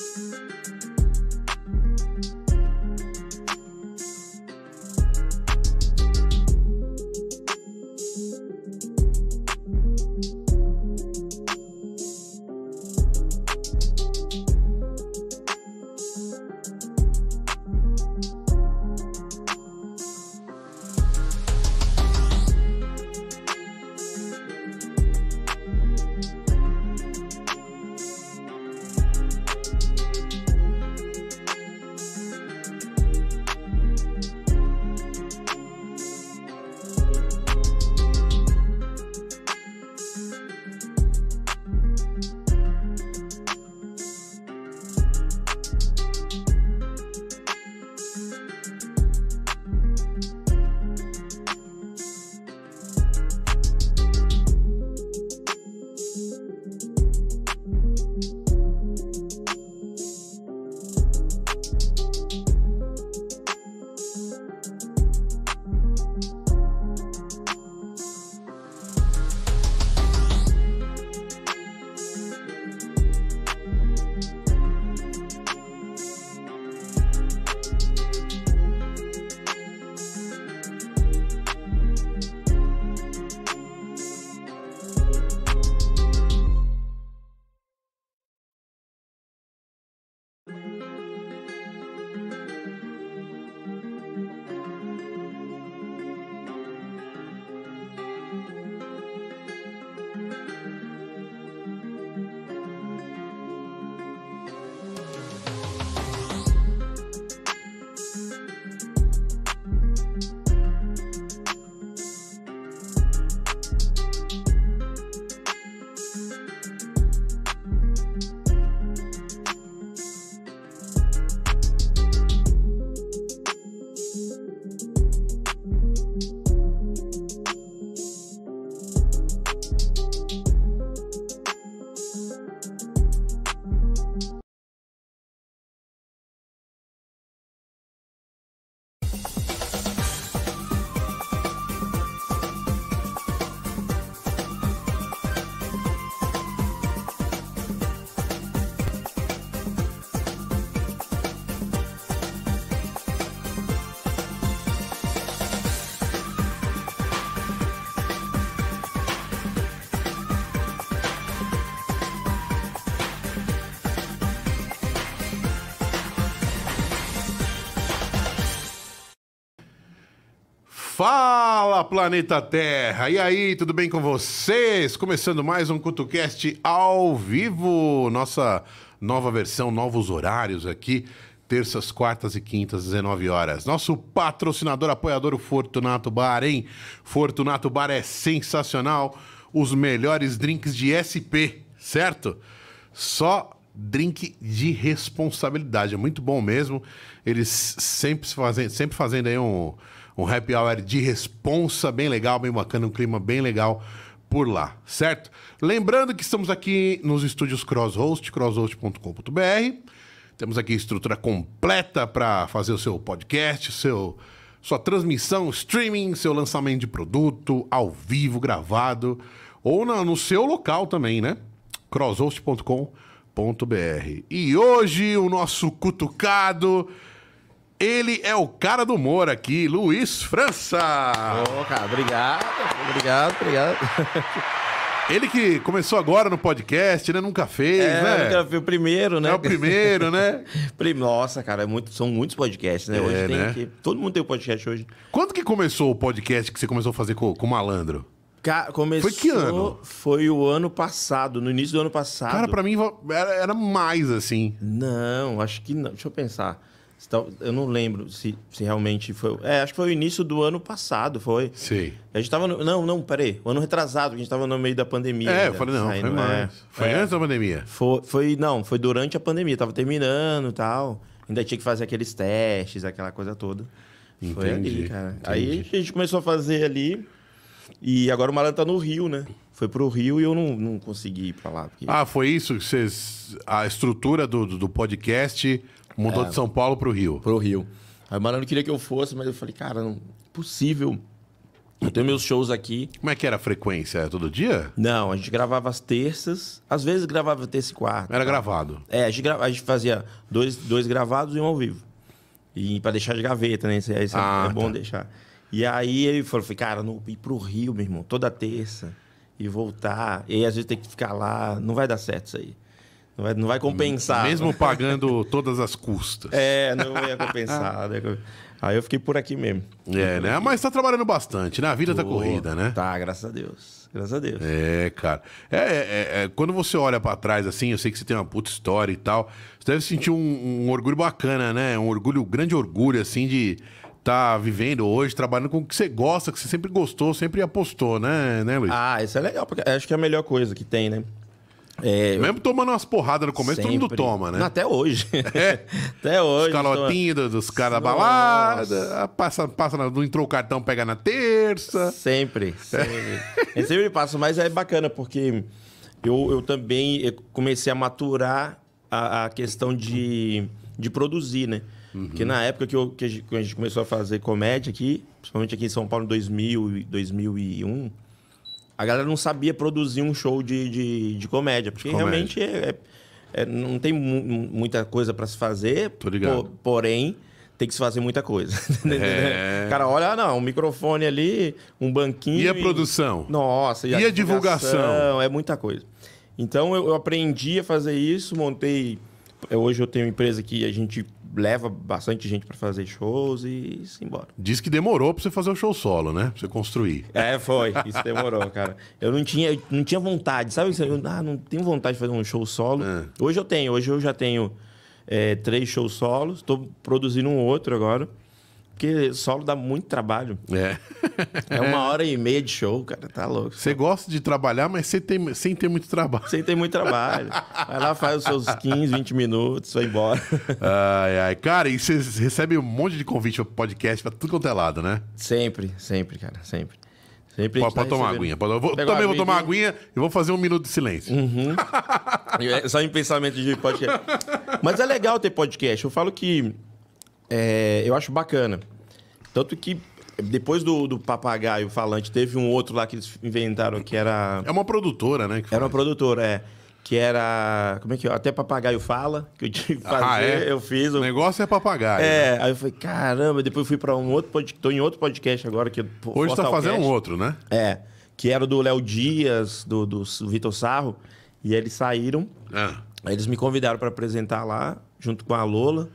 Música Fala, planeta Terra! E aí, tudo bem com vocês? Começando mais um CutuCast ao vivo, nossa nova versão, novos horários aqui, terças, quartas e quintas, 19 horas. Nosso patrocinador, apoiador, o Fortunato Bar, hein? Fortunato Bar é sensacional, os melhores drinks de SP, certo? Só drink de responsabilidade, é muito bom mesmo. Eles sempre fazem, sempre fazendo aí um um happy hour de responsa bem legal, bem bacana, um clima bem legal por lá, certo? Lembrando que estamos aqui nos estúdios Crosshost, crosshost.com.br. Temos aqui estrutura completa para fazer o seu podcast, seu sua transmissão, streaming, seu lançamento de produto ao vivo, gravado ou na, no seu local também, né? crosshost.com.br. E hoje o nosso cutucado ele é o cara do humor aqui, Luiz França. Ô, cara, obrigado, obrigado, obrigado. Ele que começou agora no podcast, né? Nunca fez, é, né? Nunca fez o primeiro, né? É o primeiro, né? Nossa, cara, é muito, são muitos podcasts, né? É, hoje tem né? que. Todo mundo tem um podcast hoje. Quando que começou o podcast que você começou a fazer com, com o malandro? Começou, foi que ano? Foi o ano passado, no início do ano passado. Cara, pra mim era, era mais assim. Não, acho que não. Deixa eu pensar. Então, eu não lembro se, se realmente foi. É, acho que foi o início do ano passado, foi. Sim. A gente tava. No, não, não, peraí. O ano retrasado, a gente tava no meio da pandemia. É, eu falei, não, saindo, foi mais. É, foi é, antes da pandemia? Foi, foi, não, foi durante a pandemia. Tava terminando e tal. Ainda tinha que fazer aqueles testes, aquela coisa toda. Entendi, foi ali, cara. Entendi. Aí a gente começou a fazer ali. E agora o Malandro tá no Rio, né? Foi pro Rio e eu não, não consegui ir pra lá. Porque... Ah, foi isso? Que vocês, a estrutura do, do podcast Mudou é, de São Paulo pro Rio. Pro Rio. Aí o Marano queria que eu fosse, mas eu falei, cara, não é possível Eu tenho meus shows aqui. Como é que era a frequência? Todo dia? Não, a gente gravava às terças, às vezes gravava terça e quarta. Era gravado. É, a gente, gra- a gente fazia dois, dois gravados e um ao vivo. E pra deixar de gaveta, né? Isso, é- isso Ah, é bom tá. deixar. E aí ele falou, falei, cara, não ir pro Rio, meu irmão, toda terça e voltar. E aí às vezes tem que ficar lá, não vai dar certo isso aí. Não vai, não vai compensar. Mesmo pagando todas as custas. É, não ia compensar. né? Aí eu fiquei por aqui mesmo. É, né? Mas tá trabalhando bastante, né? A vida tá corrida, né? Tá, graças a Deus. Graças a Deus. É, cara. É, é, é, quando você olha pra trás, assim, eu sei que você tem uma puta história e tal. Você deve sentir um, um orgulho bacana, né? Um orgulho, um grande orgulho, assim, de tá vivendo hoje, trabalhando com o que você gosta, que você sempre gostou, sempre apostou, né, né, Luiz? Ah, isso é legal, porque acho que é a melhor coisa que tem, né? É, eu Mesmo tomando umas porradas no começo, todo mundo sempre- toma, né? Não, até hoje. É. até hoje. Os calotinhos do- dos caras da balada, passa, passa, na- não entrou o cartão, pega na terça. Sempre, sempre. Eu sempre passo, mas é bacana, porque eu, eu também eu comecei a maturar a, a questão de, de produzir, né? Porque na época que, eu, que a gente que a gente começou a fazer comédia aqui, principalmente aqui em São Paulo em 2000, e 2001, a galera não sabia produzir um show de, de, de comédia. Porque comédia. realmente é- é- é- não tem mu- muita coisa para se fazer, Tô ligado. po- porém tem que se fazer muita coisa. É. Cara olha, ah, não, um microfone ali, um banquinho. E a produção? Nossa, E a divulgação? É muita coisa. Então eu, eu aprendi a fazer isso, montei. Hoje eu tenho uma empresa que a gente leva bastante gente para fazer shows e se embora. Diz que demorou pra você fazer o show solo, né? Pra você construir. É, foi. Isso demorou, cara. Eu não tinha, eu não tinha vontade, sabe? Eu ah, não tenho vontade de fazer um show solo. É. Hoje eu tenho. Hoje eu já tenho é, três shows solos. Estou produzindo um outro agora. Porque solo dá muito trabalho. É. É uma hora e meia de show, cara. Tá louco. Você gosta de trabalhar, mas sem ter, sem ter muito trabalho. Sem ter muito trabalho. Vai lá, faz os seus 15, 20 minutos, vai embora. Ai, ai. Cara, e você recebe um monte de convite pra podcast pra tudo quanto é lado, né? Sempre, sempre, cara. Sempre. Sempre a Pode, tá pode tomar recebendo. aguinha. Pode, vou- também vou tomar aguinha. aguinha e vou fazer um minuto de silêncio. É Só em pensamento de podcast. Mas é legal ter podcast. Eu falo que é, eu acho bacana. Tanto que depois do, do papagaio falante, teve um outro lá que eles inventaram que era. É uma produtora, né? Era uma produtora, é. Que era. Como é que é? Até papagaio fala, que eu tive que fazer, Ah, é? eu fiz. O eu- negócio é papagaio. né? É, aí eu falei, caramba, depois eu fui pra um outro podcast. Tô em outro podcast agora que Hoje tá fazendo um outro, né? É, que era do Léo Dias, do, do Vitor Sarro. E eles saíram. Ah. Aí eles me convidaram para apresentar lá, junto com a Lola.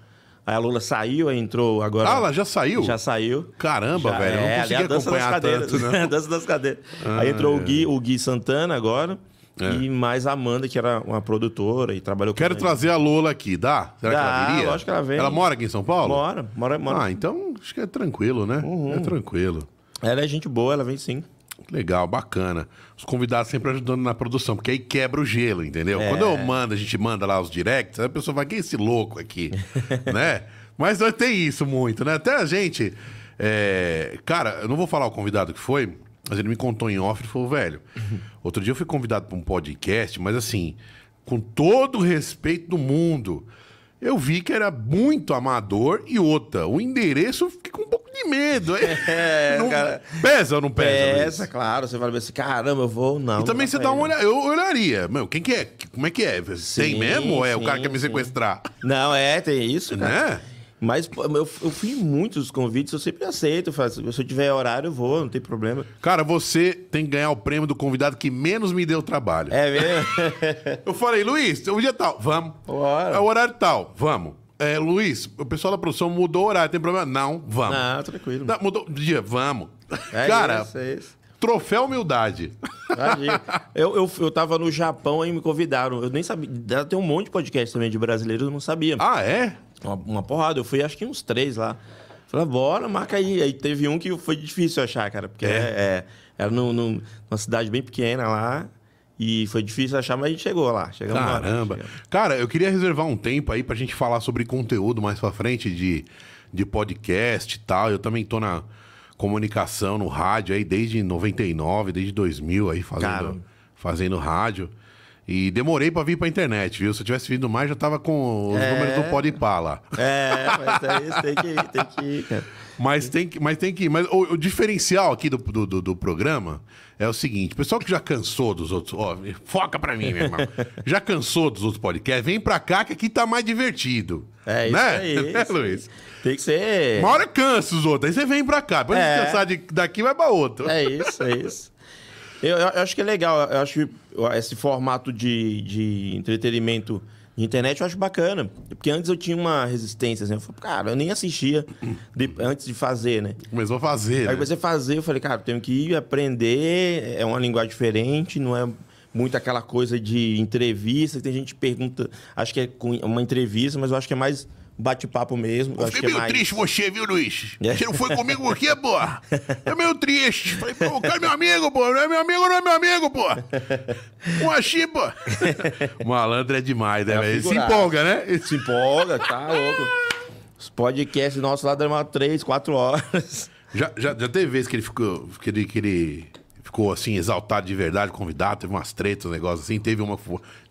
Aí a Lola saiu, entrou agora. Ah, ela já saiu? Já saiu. Caramba, Já- velho. É, não ali consegui a dança das acompanhar cadeiras. tanto, né? a dança das cadeiras. Ah, aí entrou é. o, Gui, o Gui Santana agora. E mais a Amanda, que era uma produtora e trabalhou com Quero a trazer a Lola aqui, dá? Será que ela Dá, viria? lógico que ela vem. Ela mora aqui em São Paulo? Mora, mora, mora. Ah, então acho que é tranquilo, né? Uhum. É tranquilo. Ela é gente boa, ela vem sim. Legal, bacana. Os convidados sempre ajudando na produção, porque aí quebra o gelo, entendeu? É. Quando eu mando, a gente manda lá os directs, aí a pessoa vai, quem é esse louco aqui? né? Mas tem isso muito, né? Até a gente. é, Cara, eu não vou falar o convidado que foi, mas ele me contou em off e falou, velho. Outro dia eu fui convidado para um podcast, mas assim, com todo o respeito do mundo. Eu vi que era muito amador e outra. O endereço eu fiquei com um pouco de medo. É, Não- cara. Pesa ou não pesa? Essa, claro. Você vai assim, caramba, eu vou, não. E também não você dá uma olhada. Eu olharia. Meu, quem que é? Como é que é? Tem Sim, mesmo ou é o sim, cara que quer me sequestrar? Não, é, tem isso, cara. Né? Mas pô, eu, eu fui em muitos convites, eu sempre aceito. faço, Se eu tiver horário, eu vou, não tem problema. Cara, você tem que ganhar o prêmio do convidado que menos me deu trabalho. É mesmo? Eu falei, Luiz, o dia tal, vamos. Bora. É o horário tal, vamos. É, Luiz, o pessoal da produção mudou o horário, tem problema? Não, vamos. Não, tranquilo. Mudou o dia, vamos. É Cara, isso, é isso. troféu humildade. Eu, eu, eu tava no Japão e me convidaram. Eu nem sabia. Tem um monte de podcast também de brasileiros, eu não sabia. Ah, é? Uma, uma porrada. Eu fui acho que uns três lá. Falei, bora, marca aí. Aí teve um que foi difícil achar, cara. Porque É? é, é, era num- num- numa cidade bem pequena lá. E foi difícil achar, mas a gente chegou lá. Chegamos lá. Caramba. Chegamos. Cara, eu queria reservar um tempo aí pra gente falar sobre conteúdo mais pra frente de, de podcast e tal. Eu também tô na comunicação, no rádio aí desde 99, desde 2000 aí fazendo, Cara. fazendo rádio. E demorei pra vir pra internet, viu? Se eu tivesse vindo mais, já tava com os É. números do Podpah lá. É, mas é isso, tem que ir, tem que ir, cara. Mas tem que, mas tem que. Mas o, o diferencial aqui do, do, do- programa é o seguinte: o pessoal que já cansou dos outros. Ó, foca pra mim, meu irmão. já cansou dos outros podcasts, vem pra cá que aqui tá mais divertido. É isso né? aí. Né. Luiz? Tem que ser. Uma hora cansa os outros, aí você vem pra cá. Depois É. de cansar de, daqui, vai pra outro. É isso, é isso. Eu, eu acho que é legal. Eu acho esse formato de, de entretenimento de internet eu acho bacana. Porque antes eu tinha uma resistência, assim. Eu falei, cara, eu nem assistia de- antes de fazer, né? Começou a fazer. Aí né? comecei a fazer, eu falei, cara, tenho que ir aprender, é uma linguagem diferente, não é muito aquela coisa de entrevista, que tem gente que pergunta, acho que é com uma entrevista, mas eu acho que é mais bate-papo mesmo. Eu fiquei que é meio mais... triste você, viu, Luiz? É. Você não foi comigo por quê, pô? É meio triste. Falei, pô, o cara é meu amigo, pô. Não é meu amigo, não é meu amigo, pô. Um achim, pô. O malandro é demais, né, É? Ele se empolga, né? Se empolga, tá louco. Os podcasts nossos lá deram umas três, quatro horas. Já, já, já teve vez que ele ficou, que ele, que ele ficou, assim, exaltado de verdade, convidado, teve umas tretas, um negócio assim. Teve uma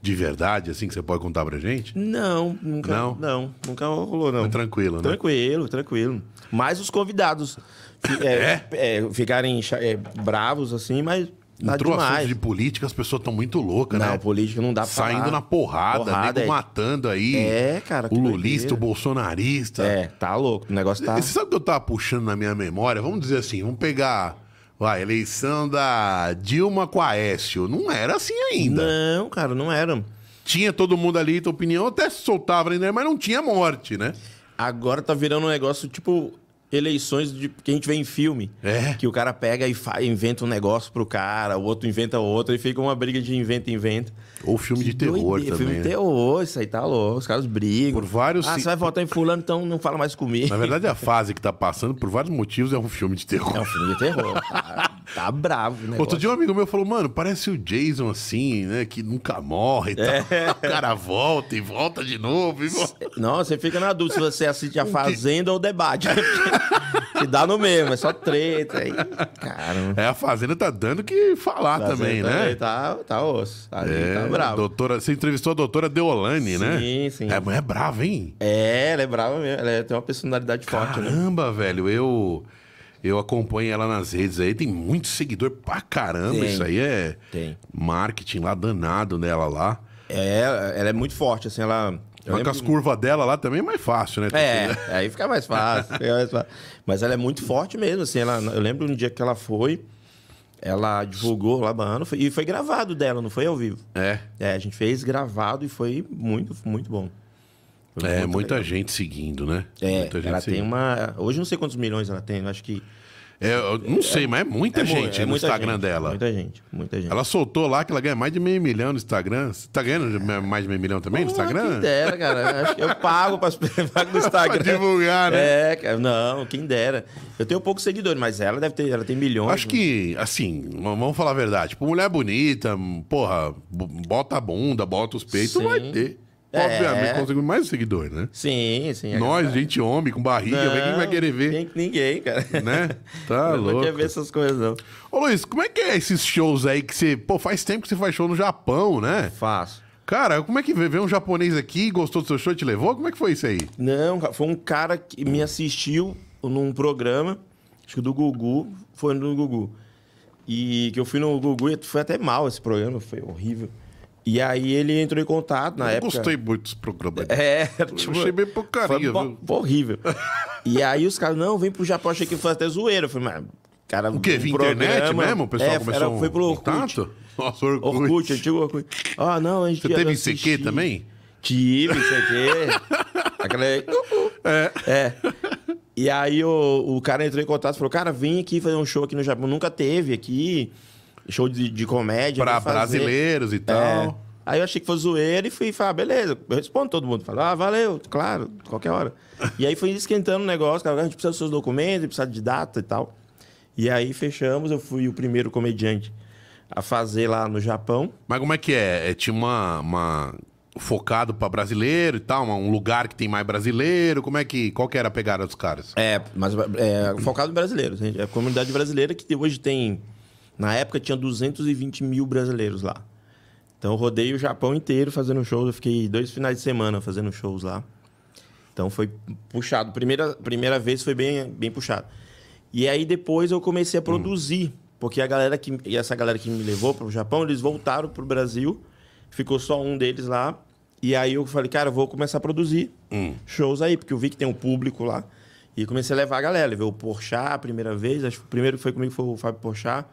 de verdade, assim, que você pode contar pra gente? Não, nunca. Não? Não, nunca rolou, não. Foi tranquilo, né? Tranquilo, tranquilo. Mais os convidados fi- é, é, ficarem é, bravos, assim, mas nada Entrou assunto demais. de política, as pessoas estão muito loucas, Não, né? política não dá pra Saindo falar. na porrada, Porrada, nego é. matando aí. É, cara, O lulista, o bolsonarista. É, tá louco. O negócio tá. Você sabe o que eu tava puxando na minha memória? Vamos dizer assim, vamos pegar a eleição da Dilma com a Aécio. Não era assim ainda. Não, cara, não era. Tinha todo mundo ali, tua opinião, até soltava ainda, mas não tinha morte, né? Agora tá virando um negócio tipo eleições de, que a gente vê em filme. É. Que o cara pega e fa- inventa um negócio pro cara, o outro inventa outro, e fica uma briga de inventa inventa. Ou filme de terror Doideira, também. Filme de né? terror, isso aí tá louco. Os caras brigam. Por vários Ah, você vai votar em fulano, então não fala mais comigo. Na verdade, a fase que tá passando, por vários motivos, é um filme de terror. É um filme de terror. Tá, tá bravo negócio. Outro dia um amigo meu falou, mano, parece o Jason assim, né? Que nunca morre e É. tal. O cara volta e volta de novo. E. Não, você fica na dúvida se você assiste a Fazenda ou o debate. que dá no mesmo, é só treta. Aí, cara. É, a Fazenda tá dando que falar também, né? Tá, tá osso. Tá, É, tá bravo. Doutora, você entrevistou a doutora Deolane, né? Sim, sim. É, mulher brava, hein? É, ela é brava mesmo. Ela é- tem uma personalidade forte, né? Caramba, velho, eu eu acompanho ela nas redes aí, tem muito seguidor pra caramba. Tem. Isso aí é Tem. marketing lá danado nela lá. É, ela é muito forte, assim, ela. que lembro- as curvas dela lá também é mais fácil, né? É, aí fica mais fácil, fica mais fácil. Mas ela é muito forte mesmo, assim. Ela, eu lembro um dia que ela foi, ela divulgou lá, mano, foi- e foi gravado dela, não foi ao vivo. É, É, a gente fez gravado e foi muito, muito bom. Foi é muita legal. gente seguindo, né? É, muita gente ela tem seguindo. uma. Hoje eu não sei quantos milhões ela tem, eu acho que. É, eu não sei, mas é muita é gente é no muita Instagram gente, dela. Muita gente, muita gente. Ela soltou lá que ela ganha mais de meio milhão no Instagram. Você tá ganhando mais de meio milhão também no Porra, Instagram? Quem dera, cara. Acho que eu pago pra pago no Instagram. Pra divulgar, né? É, cara. Não, quem dera. Eu tenho poucos seguidores, mas ela deve ter, ela tem milhões. Acho que, assim, vamos falar a verdade. Tipo, mulher bonita, porra, bota a bunda, bota os peitos, Sim. vai ter. É. Obviamente, conseguimos mais seguidor, né? Sim, sim. Nós, gente homem, com barriga, Não, quem vai querer ver, Ninguém, ninguém, cara. né? Tá Eu não louco. quer ver essas coisas, não. Ô, Luiz, como é que é esses shows aí que você... Pô, faz tempo que você faz show no Japão, né? Faço. Cara, como é que veio um japonês aqui, gostou do seu show te levou? Como é que foi isso aí? Não, foi um cara que me assistiu num programa, acho que do Gugu, foi no Gugu. E que eu fui no Gugu e foi até mal esse programa, foi horrível. E aí ele entrou em contato na eu época. gostei muito desse programa. É, Eu achei bem porcaria, foi, viu? foi horrível. e aí os caras, não, vem pro Japão, achei que foi até zoeira. Eu falei, mas, cara, O quê? um Via internet mesmo? O pessoal é, começou era, foi pro Orkut. contato? Nossa, Orkut. Orkut, antigo Orkut. Ah, não, a gente Você teve. ICQ também? Tive, ICQ. Aquela... É. É. E aí o, o cara entrou em contato e falou, cara, vem aqui fazer um show aqui no Japão. Nunca teve aqui. Show de, de comédia. Pra vem fazer." brasileiros e É. tal. Aí eu achei que fosse zoeira e fui falar, beleza. Eu respondo todo mundo. Falo, ah, valeu, claro, qualquer hora. e aí foi esquentando o negócio, cara, a gente precisa dos seus documentos, precisa de data e tal. E aí fechamos, eu fui o primeiro comediante a fazer lá no Japão. Mas como é que é? é tinha uma, uma- focado pra brasileiro e tal, um lugar que tem mais brasileiro. Como é que qual que era a pegada dos caras? É, mas é, focado em brasileiros. gente. É a comunidade brasileira que hoje tem. Na época tinha 220 mil brasileiros lá. Então eu rodei o Japão inteiro fazendo shows. Eu fiquei dois finais de semana fazendo shows lá. Então foi puxado. Primeira, primeira vez foi bem, bem puxado. E aí depois eu comecei a Hum. produzir. Porque a galera que. E essa galera que me levou para o Japão, eles voltaram pro Brasil. Ficou só um deles lá. E aí eu falei, cara, eu vou começar a produzir Hum. shows aí, porque eu vi que tem um público lá. E comecei a levar a galera. Levei o Porchat a primeira vez. Acho que o primeiro que foi comigo foi o Fábio Porchat.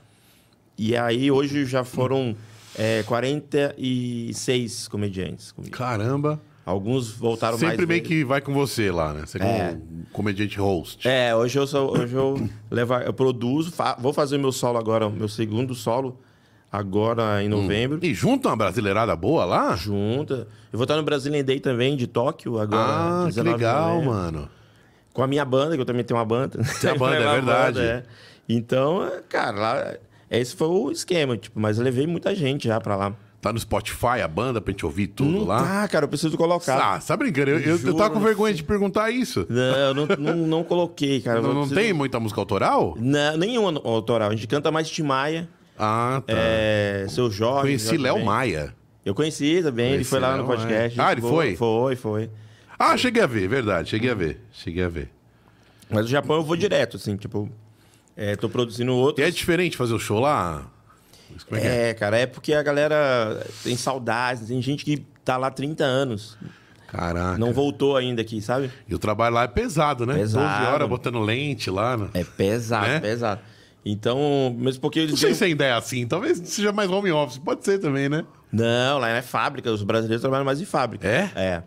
E aí hoje já foram é, 46 comediantes comigo. Caramba. Alguns voltaram mais Sempre meio que vai com você lá, né? Você como É. um comediante host. É, hoje eu sou, hoje eu levo, eu produzo, fa- vou fazer meu solo agora, meu segundo solo agora em novembro. E junta uma brasileirada boa lá? Junta. Eu vou estar no Brazilian Day também de Tóquio agora. Ah, que 19 de legal, mano. Com a minha banda, que eu também tenho uma banda. Tem a banda, é verdade. é. Então, é, cara, lá, esse foi o esquema, tipo, mas eu levei muita gente já pra lá. Tá no Spotify a banda pra gente ouvir tudo Não lá? tá, cara, eu preciso colocar. Ah, tá brincando. Eu, eu, eu tava com vergonha de perguntar isso. Não, eu não, não, não coloquei, cara. Não, não preciso- tem muita música autoral? Não, nenhuma autoral. A gente canta mais Timaya, Ah, tá. é, Seu Jorge. Conheci Léo. Maia. Eu conheci também, ele Conheci foi lá Léo no podcast. Maia. Ah, ele foi? Foi, foi. Ah, cheguei a ver, verdade. Cheguei a ver. Cheguei a ver. Mas o Japão eu vou direto, assim, tipo... É, tô produzindo E outros. é diferente fazer o show lá? É é? É, cara, é porque a galera tem saudades, tem gente que tá lá há 30 anos, Caraca. não voltou ainda aqui, sabe? E o trabalho lá é pesado, né? Pesado. 12 horas botando lente lá. Né? É pesado, Né? pesado. Então, mesmo porque eles Não sei ganham- se ainda é assim. Talvez seja mais home office. Pode ser também, né? Não, lá é fábrica, os brasileiros trabalham mais em fábrica. É? É.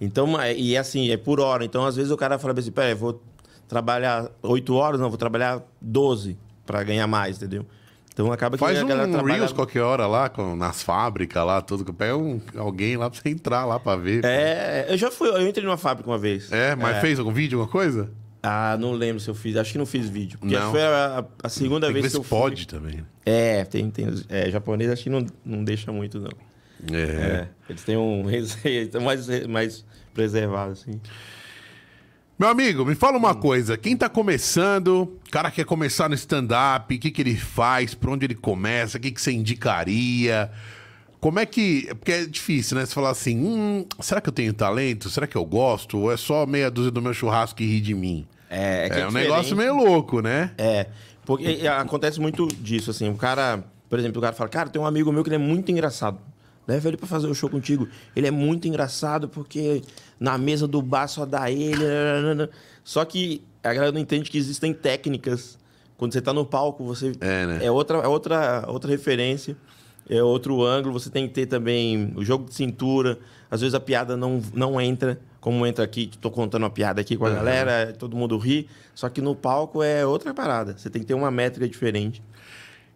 Então, é- e assim, é por hora. Então, às vezes o cara fala assim, peraí, vou trabalhar 8 horas, não, vou trabalhar 12 pra ganhar mais, entendeu? Então acaba que Faz a um galera trabalha... Reels qualquer hora lá, com- nas fábricas lá, tudo. que Pega um, alguém lá pra você entrar lá pra ver. É, eu já fui, eu entrei numa fábrica uma vez. É, mas fez algum vídeo, alguma coisa? Ah, não lembro se eu fiz, acho que não fiz vídeo. Porque Não. foi a, a segunda Tem que vez que se eu fui. pode também. É, tem, tem. É, japonês acho que não, não deixa muito, não. É. É. Eles têm um receito mais, mais preservado, assim. Meu amigo, me fala uma coisa. Quem tá começando, o cara quer começar no stand-up, o que, que ele faz, por onde ele começa, o que, que você indicaria? Como é que. Porque é difícil, né? Você falar assim: hum, será que eu tenho talento? Será que eu gosto? Ou é só meia dúzia do meu churrasco que ri de mim? É, que É, um negócio meio louco, né? É, porque acontece muito disso, assim. O cara, por exemplo, o cara fala, cara, tem um amigo meu que ele é muito engraçado. Leva ele pra fazer o show contigo. Ele é muito engraçado porque na mesa do bar só dá ele. nananana." Só que a galera não entende que existem técnicas. Quando você tá no palco, você. É, né? É outra, é outra, outra referência. É outro ângulo. Você tem que ter também o jogo de cintura. Às vezes a piada não, não entra. Como entra aqui, tô contando uma piada aqui com a galera, todo mundo ri. Só que no palco é outra parada. Você tem que ter uma métrica diferente.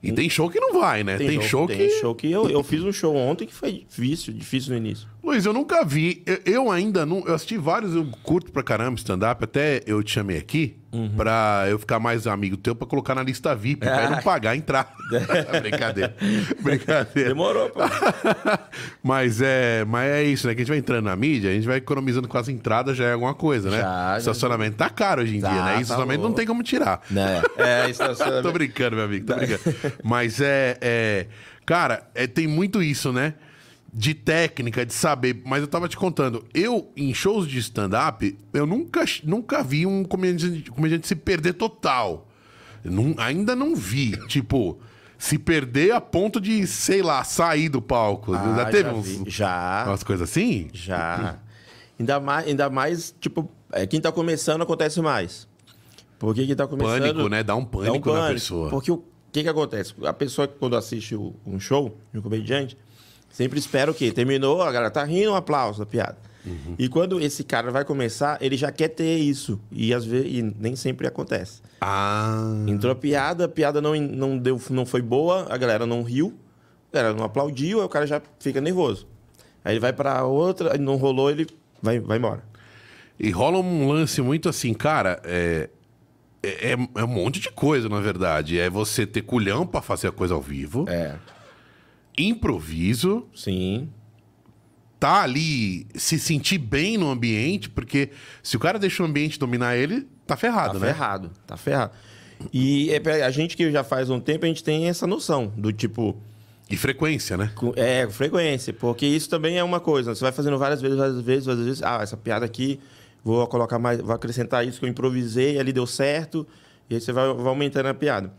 E tem show que não vai, né? Tem, show, que. Tem show que eu, eu fiz um show ontem que foi difícil, difícil no início. Luiz, eu nunca vi. Eu, eu ainda não. Eu assisti vários, eu curto pra caramba stand-up. Até eu te chamei aqui Uhum. pra eu ficar mais amigo teu pra colocar na lista VIP, pra Ah. eu não pagar a entrada. Brincadeira. Brincadeira. Demorou, pô. mas, é, mas é isso, né? Que a gente vai entrando na mídia, a gente vai economizando com as entradas, já é alguma coisa, né? Já. Estacionamento tá caro hoje em Tá, dia, né? tá E estacionamento não louco. tem como tirar. Né? É, é tô brincando, meu amigo, tô brincando. Mas é. é- cara, é, tem muito isso, né? De técnica, de saber. Mas eu tava te contando, eu, em shows de stand-up, eu nunca, nunca vi um comediante, comediante se perder total. Não- ainda não vi. Tipo, se perder a ponto de, sei lá, sair do palco. Ah, já teve já uns, vi. Já. umas coisas assim? Já. Ainda mais, ainda mais, tipo, é, quem tá começando acontece mais. Porque quem tá começando. Pânico, né? Dá um pânico, na pessoa. Porque o que que acontece? A pessoa que quando assiste um show de um comediante, sempre espera o quê? Terminou, a galera tá rindo, um aplauso da piada. Uhum. E quando esse cara vai começar, ele já quer ter isso. E às vezes e nem sempre acontece. Ah. Entrou a piada, a piada não, não, deu, não foi boa, a galera não riu, a galera não aplaudiu, aí o cara já fica nervoso. Aí ele vai pra outra, não rolou, ele vai, vai embora. E rola um lance muito assim, cara, é, é, é um monte de coisa, na verdade. É você ter culhão pra fazer a coisa ao vivo, É. improviso, Sim. tá ali, se sentir bem no ambiente, porque se o cara deixa o ambiente dominar ele, tá ferrado, Tá né? ferrado, tá ferrado. E é a gente que já faz um tempo, a gente tem essa noção do tipo, E frequência, né? É, frequência, porque isso também é uma coisa. Você vai fazendo várias vezes, várias vezes, várias vezes. Ah, essa piada aqui, vou colocar mais, vou acrescentar isso que eu improvisei, ali deu certo, e aí você vai, vai aumentando a piada.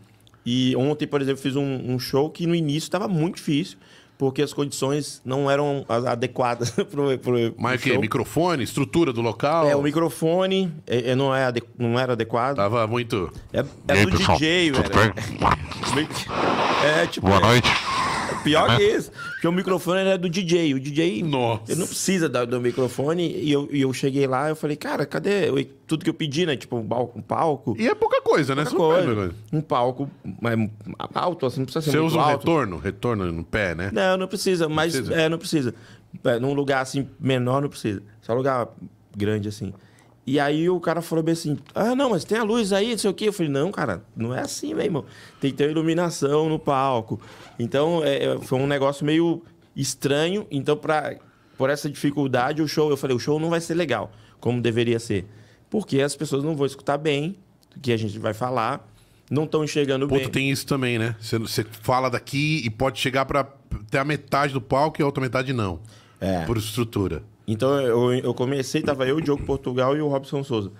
E ontem, por exemplo, fiz um, um show que no início estava muito difícil, porque as condições não eram adequadas pro, pro, Mas o quê? Microfone, estrutura do local? É, o microfone é, é, não, é ade- não era adequado. Tava muito. É, é aí, do pessoal, DJ, tudo velho. bem? É, tipo, Boa noite. Pior que isso. Porque o microfone era do DJ. O DJ Nossa. ele não precisa do, microfone. E eu, e eu cheguei lá eu falei, cara, cadê eu- tudo que eu pedi, né? Tipo, um palco. Um palco, E é pouca coisa, né? não perde coisa. coisa. um palco mas, alto, assim, não precisa ser Você muito usa um alto. retorno? Retorno no pé, né? Não, não precisa. Mas precisa? é, não precisa. É, num lugar assim menor não precisa. Só lugar grande assim. E aí o cara falou bem assim: Ah, não, mas tem a luz aí, não sei o quê. Eu falei, não, cara, não é assim, meu irmão. Tem que ter iluminação no palco. Então, é, é, foi um negócio meio estranho. Então, pra, por essa dificuldade, o show, eu falei, o show não vai ser legal, como deveria ser. Porque as pessoas não vão escutar bem o que a gente vai falar, não estão enxergando Pô, bem. tu tem isso também, né? Você, você fala daqui e pode chegar pra ter a metade do palco e a outra metade não. É. Por estrutura. Então eu, eu comecei, tava eu, o Diogo Portugal e o Robson Souza.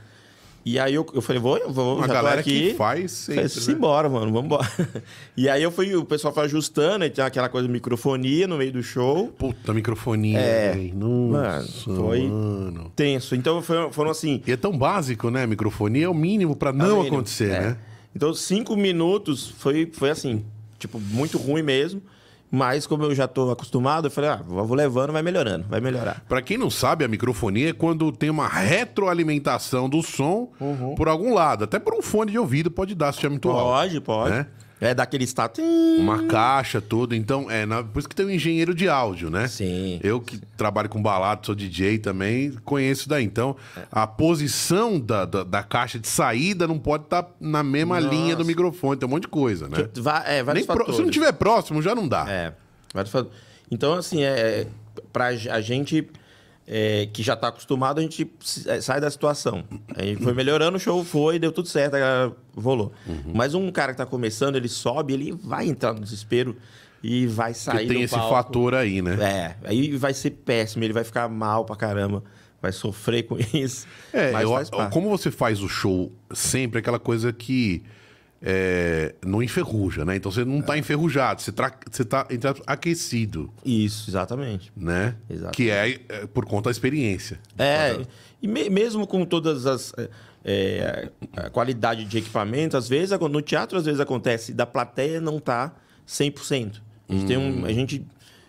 E aí eu, eu falei, vou, vou, tô galera aqui. que faz sempre, Falei, né? Simbora, mano, vambora. E aí eu fui, o pessoal foi ajustando, aí tem aquela coisa de microfonia no meio do show. Puta, microfonia. É. Nossa, Mano, foi- mano. Tenso. Então foi- foram assim. E é tão básico, né? Microfonia é o mínimo pra não mínimo. acontecer, É. né? Então cinco minutos foi, foi assim, tipo, muito ruim mesmo. Mas como eu já tô acostumado, eu falei, ah, vou levando, vai melhorando, vai melhorar. Pra quem não sabe, a microfonia é quando tem uma retroalimentação do som Uhum. por algum lado. Até por um fone de ouvido pode dar, se tiver muito alto. Pode, pode. Né? É daquele status. Uma caixa, tudo. Então, é, na- por isso que tem um engenheiro de áudio, né? Sim. Eu que trabalho com balado, sou DJ também, conheço daí. Então, a posição da, da, da caixa de saída não pode estar na mesma Nossa. linha do microfone. Tem um monte de coisa, né? Va- é, vários Nem pro- se não tiver próximo, já não dá. É, vários fatores. Então, assim, é, pra a gente é, que já tá acostumado, a gente é, sai da situação. A gente foi melhorando, o show foi, deu tudo certo, a galera rolou. Uhum. Mas um cara que tá começando, ele sobe, ele vai entrar no desespero e vai sair Porque tem esse palco. fator aí, né? É, aí vai ser péssimo, ele vai ficar mal pra caramba, vai sofrer com isso. É, mas eu- como você faz o show sempre, aquela coisa que é, não enferruja, né? Então você não tá enferrujado, você, você tá aquecido, Isso, exatamente. né? Exato. Que é, é por conta da experiência. É, e me- mesmo com todas as. é, a qualidade de equipamento, às vezes, no teatro, às vezes acontece da plateia não tá 100%. A gente tem, um, a gente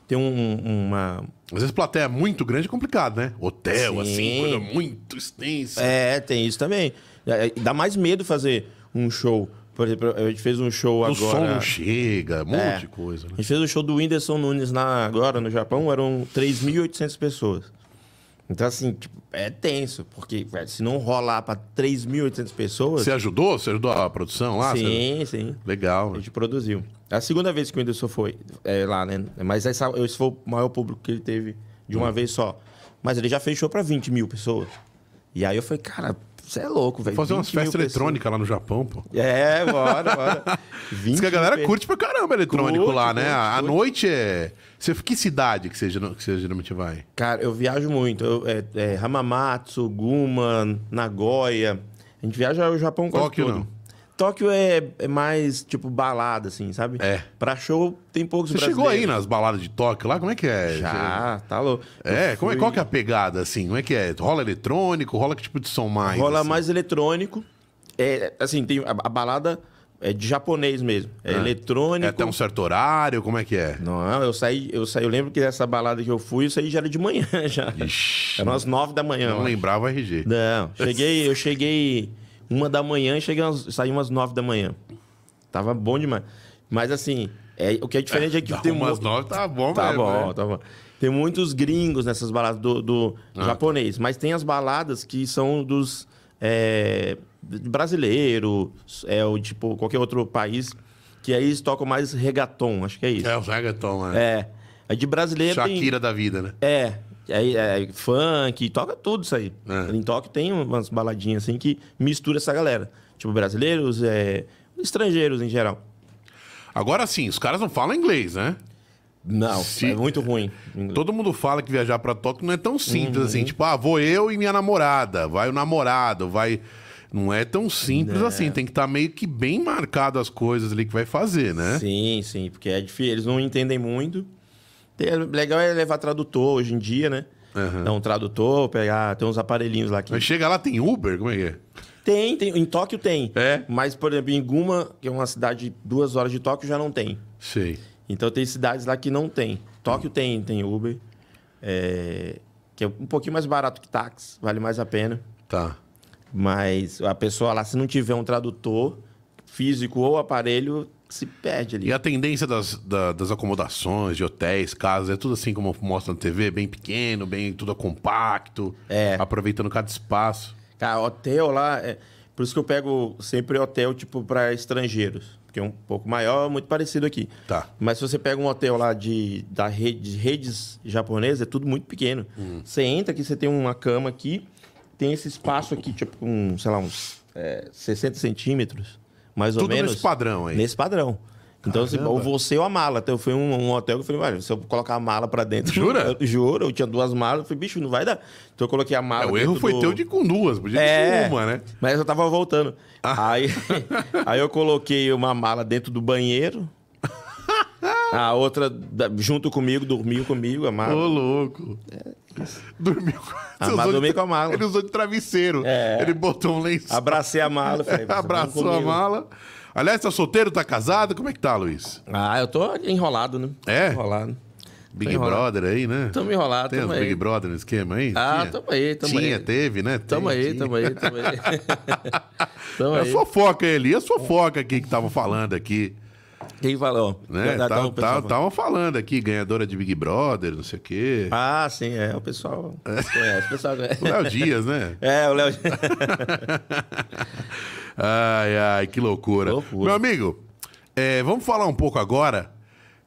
tem um- uma. Às vezes plateia muito grande é complicado, né? Hotel, Sim. assim, coisa muito extensa. É, tem isso também. É, é, Dá mais medo fazer um show. Por exemplo, a gente fez um show o agora. som não chega, um monte É. de coisa, né? A gente fez o show do Whindersson Nunes na, agora no Japão, eram 3.800 pessoas. Então, assim, tipo, é tenso, porque velho, se não rolar para 3.800 pessoas. Você ajudou? Você ajudou a produção lá? Você- sim, sim. Legal. A gente produziu. É a segunda vez que o Whindersson foi é, lá, né? Mas essa, esse foi o maior público que ele teve de Hum. uma vez só. Mas ele já fechou para 20 mil pessoas. E aí eu falei, cara, você é louco, velho. Fazer umas 20 mil festas eletrônicas lá no Japão, pô. É, bora, bora. 20 Diz que a galera curte pra caramba eletrônico Curte, lá, né? curte, À curte. noite é. Você, que cidade que você, que você geralmente vai? Cara, eu viajo muito. Eu, é, é, Hamamatsu, Guma, Nagoya. A gente viaja o Japão quase Tóquio, todo. não? Tóquio é, é mais, tipo, balada, assim, sabe? É. Pra show, tem poucos Você chegou aí nas baladas de Tóquio lá? Como é que é? Já, tá louco. É, Eu como é, fui- qual que é a pegada, assim? Como é que é? Rola eletrônico? Rola que tipo de som mais? Rola assim? mais eletrônico. É, assim, tem a, a balada é de japonês mesmo. É, É eletrônico. até um certo horário? Como é que é? Não, eu saí, eu saí, eu lembro que essa balada que eu fui, isso aí já era de manhã já. Ixi, Era umas nove da manhã. não lembrava o RG. Não, cheguei, eu cheguei uma da manhã e cheguei umas, saí umas nove da manhã. Tava bom demais. Mas assim, é, o que é diferente é, que Dá tem umas mu- nove, tá bom, Tá mesmo, bom, né? tá bom. Tem muitos gringos nessas baladas do, do Ah, japonês, mas tem as baladas que são dos é, brasileiro, é o tipo qualquer outro país que aí eles tocam mais reggaeton, acho que é isso. É o reggaeton, né? É. Aí de brasileiro tem Shakira da vida, né? é, aí é, funk, toca tudo isso aí. É. Em Tóquio tem umas baladinhas assim que mistura essa galera. Tipo, brasileiros, é, estrangeiros em geral. Agora sim, os caras não falam inglês, né? Não, Se- é muito ruim. Todo mundo fala que viajar pra Tóquio não é tão simples Uhum. assim. Tipo, ah, vou eu e minha namorada, vai o namorado, vai. Não é tão simples assim. Tem que estar meio que bem marcado as coisas ali que vai fazer, né? Sim, sim, porque é difícil, eles não entendem muito. Tem- legal é levar tradutor hoje em dia, né? Então, um tradutor, pegar, tem uns aparelhinhos lá que. Mas chega lá, tem Uber? Como é que é? Tem, tem, em Tóquio tem. É? Mas, por exemplo, em Guma, que é uma cidade de duas horas de Tóquio, já não tem. Sei. Então tem cidades lá que não tem. Tóquio tem, tem Uber. é, que é um pouquinho mais barato que táxi, vale mais a pena. Tá. Mas a pessoa lá, se não tiver um tradutor físico ou aparelho, se perde ali. E a tendência das, da- das acomodações, de hotéis, casas, é tudo assim como mostra na TV, bem pequeno, bem tudo compacto, É. aproveitando cada espaço. Cara, hotel lá. é- Por isso que eu pego sempre hotel, tipo, para estrangeiros. Porque é um pouco maior, muito parecido aqui. Tá. Mas se você pega um hotel lá de, da rede, de redes japonesas, é tudo muito pequeno. Hum. Você entra aqui, você tem uma cama aqui, tem esse espaço aqui, tipo, um, sei lá, uns é, 60 centímetros, mais ou Tudo menos. nesse padrão aí. Nesse padrão. Então, assim, ou você ou a mala. Então, eu fui um, um hotel que eu falei, olha, se eu colocar a mala pra dentro. Jura? Eu, juro, eu tinha duas malas. Eu falei, bicho, não vai dar. Então, eu coloquei a mala. É, o erro foi do- teu de com duas, podia é, com uma, né? Mas eu tava voltando. Ah. Aí, aí eu coloquei uma mala dentro do banheiro. A outra junto comigo, dormiu comigo, a Ô, mala. louco. Dormiu com... Ah, Você mas usou dormi de- com a mala. Ele usou de travesseiro. É. Ele botou um lençol. Abracei a mala. Falei, Abraçou "Vamos a comigo." mala. Aliás, tá solteiro, tá casado? Como é que tá, Luiz? Ah, eu tô enrolado, né? É? Enrolado. Big Brother enrolado. aí, né? Tamo enrolado, Tem tamo uns aí. Big Brother no esquema aí? Ah, Tinha? tamo aí, tamo Tinha, aí. teve, né? Tamo Tem, aí, tinha. tamo aí, tamo aí. tamo É aí. fofoca ele, é fofoca aqui que tava falando aqui. Quem falou? Né? Tá- tá falando. Tava falando aqui, ganhadora de Big Brother, não sei o quê. Ah, sim, é. O pessoal conhece. O pessoal conhece. O Léo Dias, né? É, o Léo. Ai, ai, que loucura. Loucura. Meu amigo, é, vamos falar um pouco agora.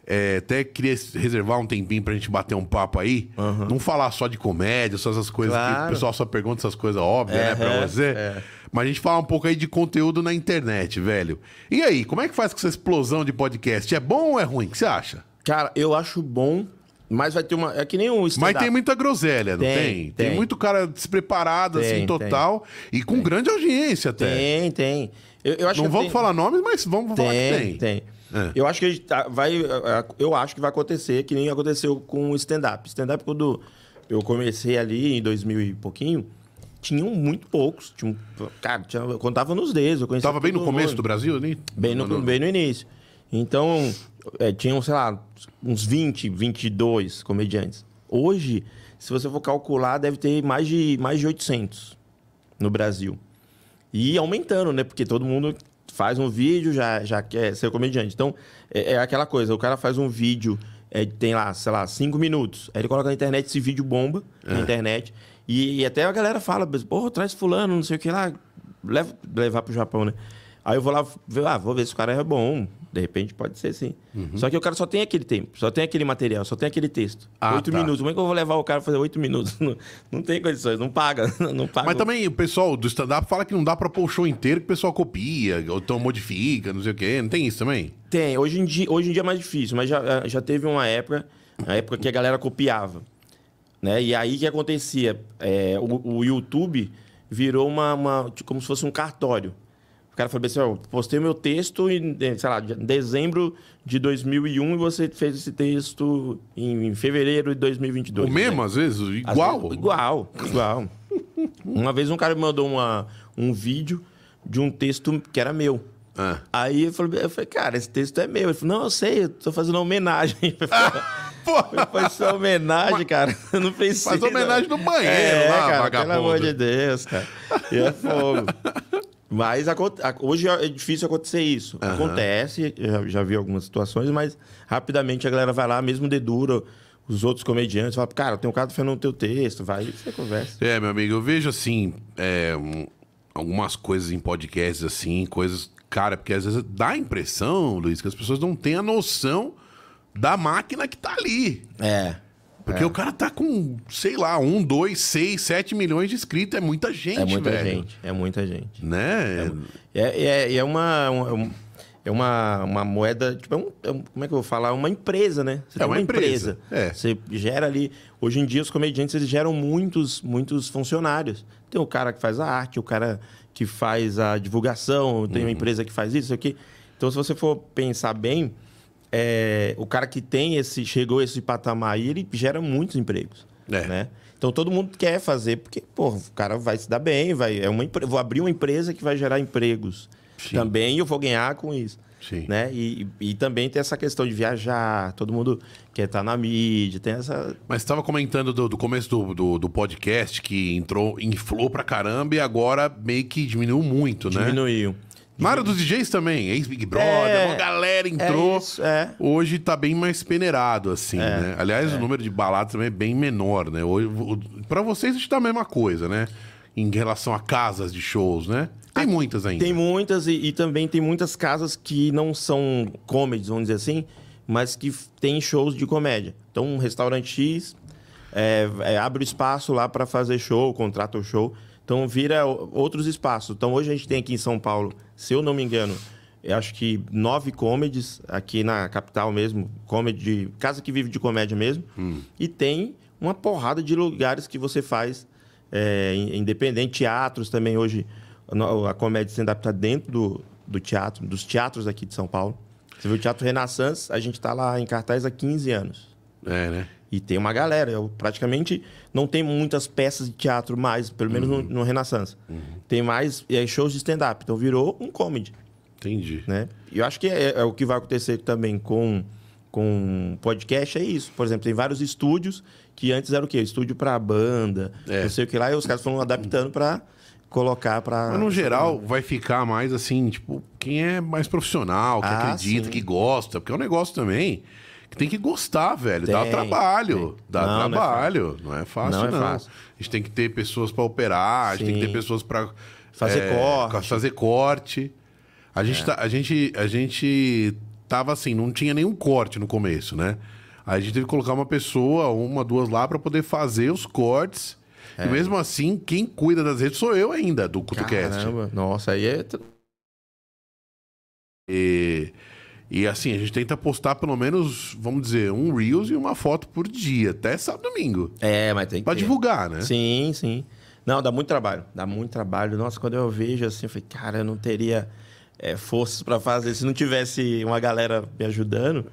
É, até queria reservar um tempinho pra gente bater um papo aí. Não falar só de comédia, só essas coisas que o Claro. pessoal só pergunta essas coisas óbvias, né, pra Aham, você. é. Mas a gente fala um pouco aí de conteúdo na internet, velho. E aí, como é que faz com essa explosão de podcast? É bom ou é ruim? O que você acha? Cara, eu acho bom, mas vai ter uma. É que nem Mas stand-up. tem muita groselha, não tem? Tem, Tem, tem. muito cara despreparado, Tem, assim, tem. total. E com grande audiência até. Tem, tem. Eu, eu acho Não vamos falar nomes, mas vamos falar que Tem, tem. É. Eu acho que tá- vai. Eu acho que vai acontecer, que nem aconteceu com o stand-up. Stand-up, quando eu comecei ali em 2000 e pouquinho, tinham muito poucos. Tinha, um- cara, tinha, eu contava nos dedos. Eu conhecia Tava bem no começo mundo. do Brasil ali? Bem no, bem no início. Então, é, tinham, sei lá, uns 20, 22 comediantes. Hoje, se você for calcular, deve ter mais de, mais de 800 no Brasil. E aumentando, né? Porque todo mundo faz um vídeo, já, já quer ser comediante. Então, é, é aquela coisa, o cara faz um vídeo, é, tem lá, sei lá, cinco minutos. Aí ele coloca na internet, esse vídeo bomba na internet. E, e até a galera fala, porra, traz fulano, não sei o que lá, leva, levar pro Japão, né? Aí eu vou lá, ah, vou ver se o cara é bom. De repente pode ser sim. Só que o cara só tem aquele tempo, só tem aquele material, só tem aquele texto. Ah, oito tá. minutos. Como é que eu vou levar o cara a fazer oito minutos? Não, não tem condições, não paga. Não paga. Mas também o pessoal do stand-up fala que não dá pra pôr o show inteiro, que o pessoal copia, ou então modifica, não sei o quê. Não tem isso também? Tem, hoje em dia, hoje em dia é mais difícil, mas já, já teve uma época, a época que a galera copiava. Né? E aí o que acontecia? É, o, o YouTube virou uma, uma- como se fosse um cartório. O cara falou assim, ó, postei meu texto em, eh, sei lá, de- dezembro de 2001 e você fez esse texto em, em fevereiro de 2022. o mesmo, às vezes? Às Igual? vezes- igual, igual. uma vez um cara me mandou uma, um vídeo de um texto que era meu. Ah. Aí eu falei, eu falei, cara, esse texto é meu. Ele falou, não, eu sei, eu tô fazendo uma homenagem. Eu Porra! Foi só homenagem, cara. Não precisa. Faz homenagem no banheiro é, lá, cara, vagabundo. Pelo amor de Deus, cara. E é fogo. Mas hoje é difícil acontecer isso. Acontece, eu já, já vi algumas situações, mas rapidamente a galera vai lá, mesmo dedura os outros comediantes, fala, cara, tem um cara defendendo o teu texto, vai você conversa. É, meu amigo, eu vejo assim, é, um, algumas coisas em podcasts assim, coisas. Cara, porque às vezes dá a impressão, Luiz, que as pessoas não têm a noção da máquina que tá ali. É. Porque o cara tá com, sei lá, um, dois, seis, sete milhões de inscritos. É muita gente, É muita velho. gente, é muita gente. Né? É, é, é uma, uma- um- é uma, uma moeda, tipo, é um, é um- como é que eu vou falar? Uma empresa, né? Você É tem uma empresa, é. Você gera ali. Hoje em dia, os comediantes eles geram muitos, muitos funcionários. Tem o cara que faz a arte, o cara que faz a divulgação, tem Uhum. uma empresa que faz isso, isso aqui. Então, se você for pensar bem, é, o cara que tem esse, chegou a esse patamar aí, ele gera muitos empregos. É. Né? Então todo mundo quer fazer, porque, pô, o cara vai se dar bem, vai, é uma, vou abrir uma empresa que vai gerar empregos Sim. também e eu vou ganhar com isso. Sim. Né? E, e também tem essa questão de viajar, todo mundo quer estar na mídia, tem essa. Mas você estava comentando do, do começo do, do, do podcast que entrou, inflou pra caramba e agora meio que diminuiu muito, né? Diminuiu. Na área dos DJs também, ex-Big Brother, É, uma galera É entrou. isso, é. Hoje tá bem mais peneirado, assim, né? Aliás, o número de baladas também é bem menor, né? Hoje, pra vocês, isso tá a mesma coisa, né? Em relação a casas de shows, né? Tem muitas ainda. Tem muitas e, e também tem muitas casas que não são comedies, vamos dizer assim, mas que tem shows de comédia. Então, um restaurante X é, é, abre o espaço lá para fazer show, contrata o show. Então, vira outros espaços. Então, hoje a gente tem aqui em São Paulo, se eu não me engano, acho que nove comedies aqui na capital mesmo, comedy, casa que vive de comédia mesmo. E tem uma porrada de lugares que você faz é, in- independente, teatros também hoje. A comédia stand-up está dentro do, do teatro, dos teatros aqui de São Paulo. Você viu o Teatro Renaissance, a gente está lá em cartaz há 15 anos. É, né? E tem uma galera. Eu praticamente não tem muitas peças de teatro mais, pelo menos no, no Renaissance. Tem mais é, shows de stand-up. Então virou um comedy, Entendi. né? E eu acho que é, é o que vai acontecer também com com podcast é isso. Por exemplo, tem vários estúdios que antes era o quê? Estúdio para banda, É. não sei o que lá, e os caras foram adaptando para colocar para Mas no geral, vai ficar mais assim, tipo, quem é mais profissional, que Ah, acredita, sim. que gosta, porque é um negócio também tem que gostar, velho. dá Tem, trabalho. tem. Dá Não, não é trabalho. Não é fácil, não. Não é fácil. A gente tem que ter pessoas pra operar, a gente tem que ter pessoas pra Fazer corte. É. Fazer corte. A gente, tá- a, gente, a gente tava assim, não tinha nenhum corte no começo, né? Aí a gente teve que colocar uma pessoa, uma, duas lá, pra poder fazer os cortes. É. E mesmo assim, quem cuida das redes sou eu ainda, do CutoCast. Caramba, nossa, aí é. E, e assim, a gente tenta postar pelo menos, vamos dizer, um Reels e uma foto por dia, até sábado e domingo. É, mas tem que. Pra ter. divulgar, né? Sim, sim. Não, dá muito trabalho. Dá muito trabalho. Nossa, quando eu vejo assim, eu falei, cara, eu não teria é, forças pra fazer. Se não tivesse uma galera me ajudando,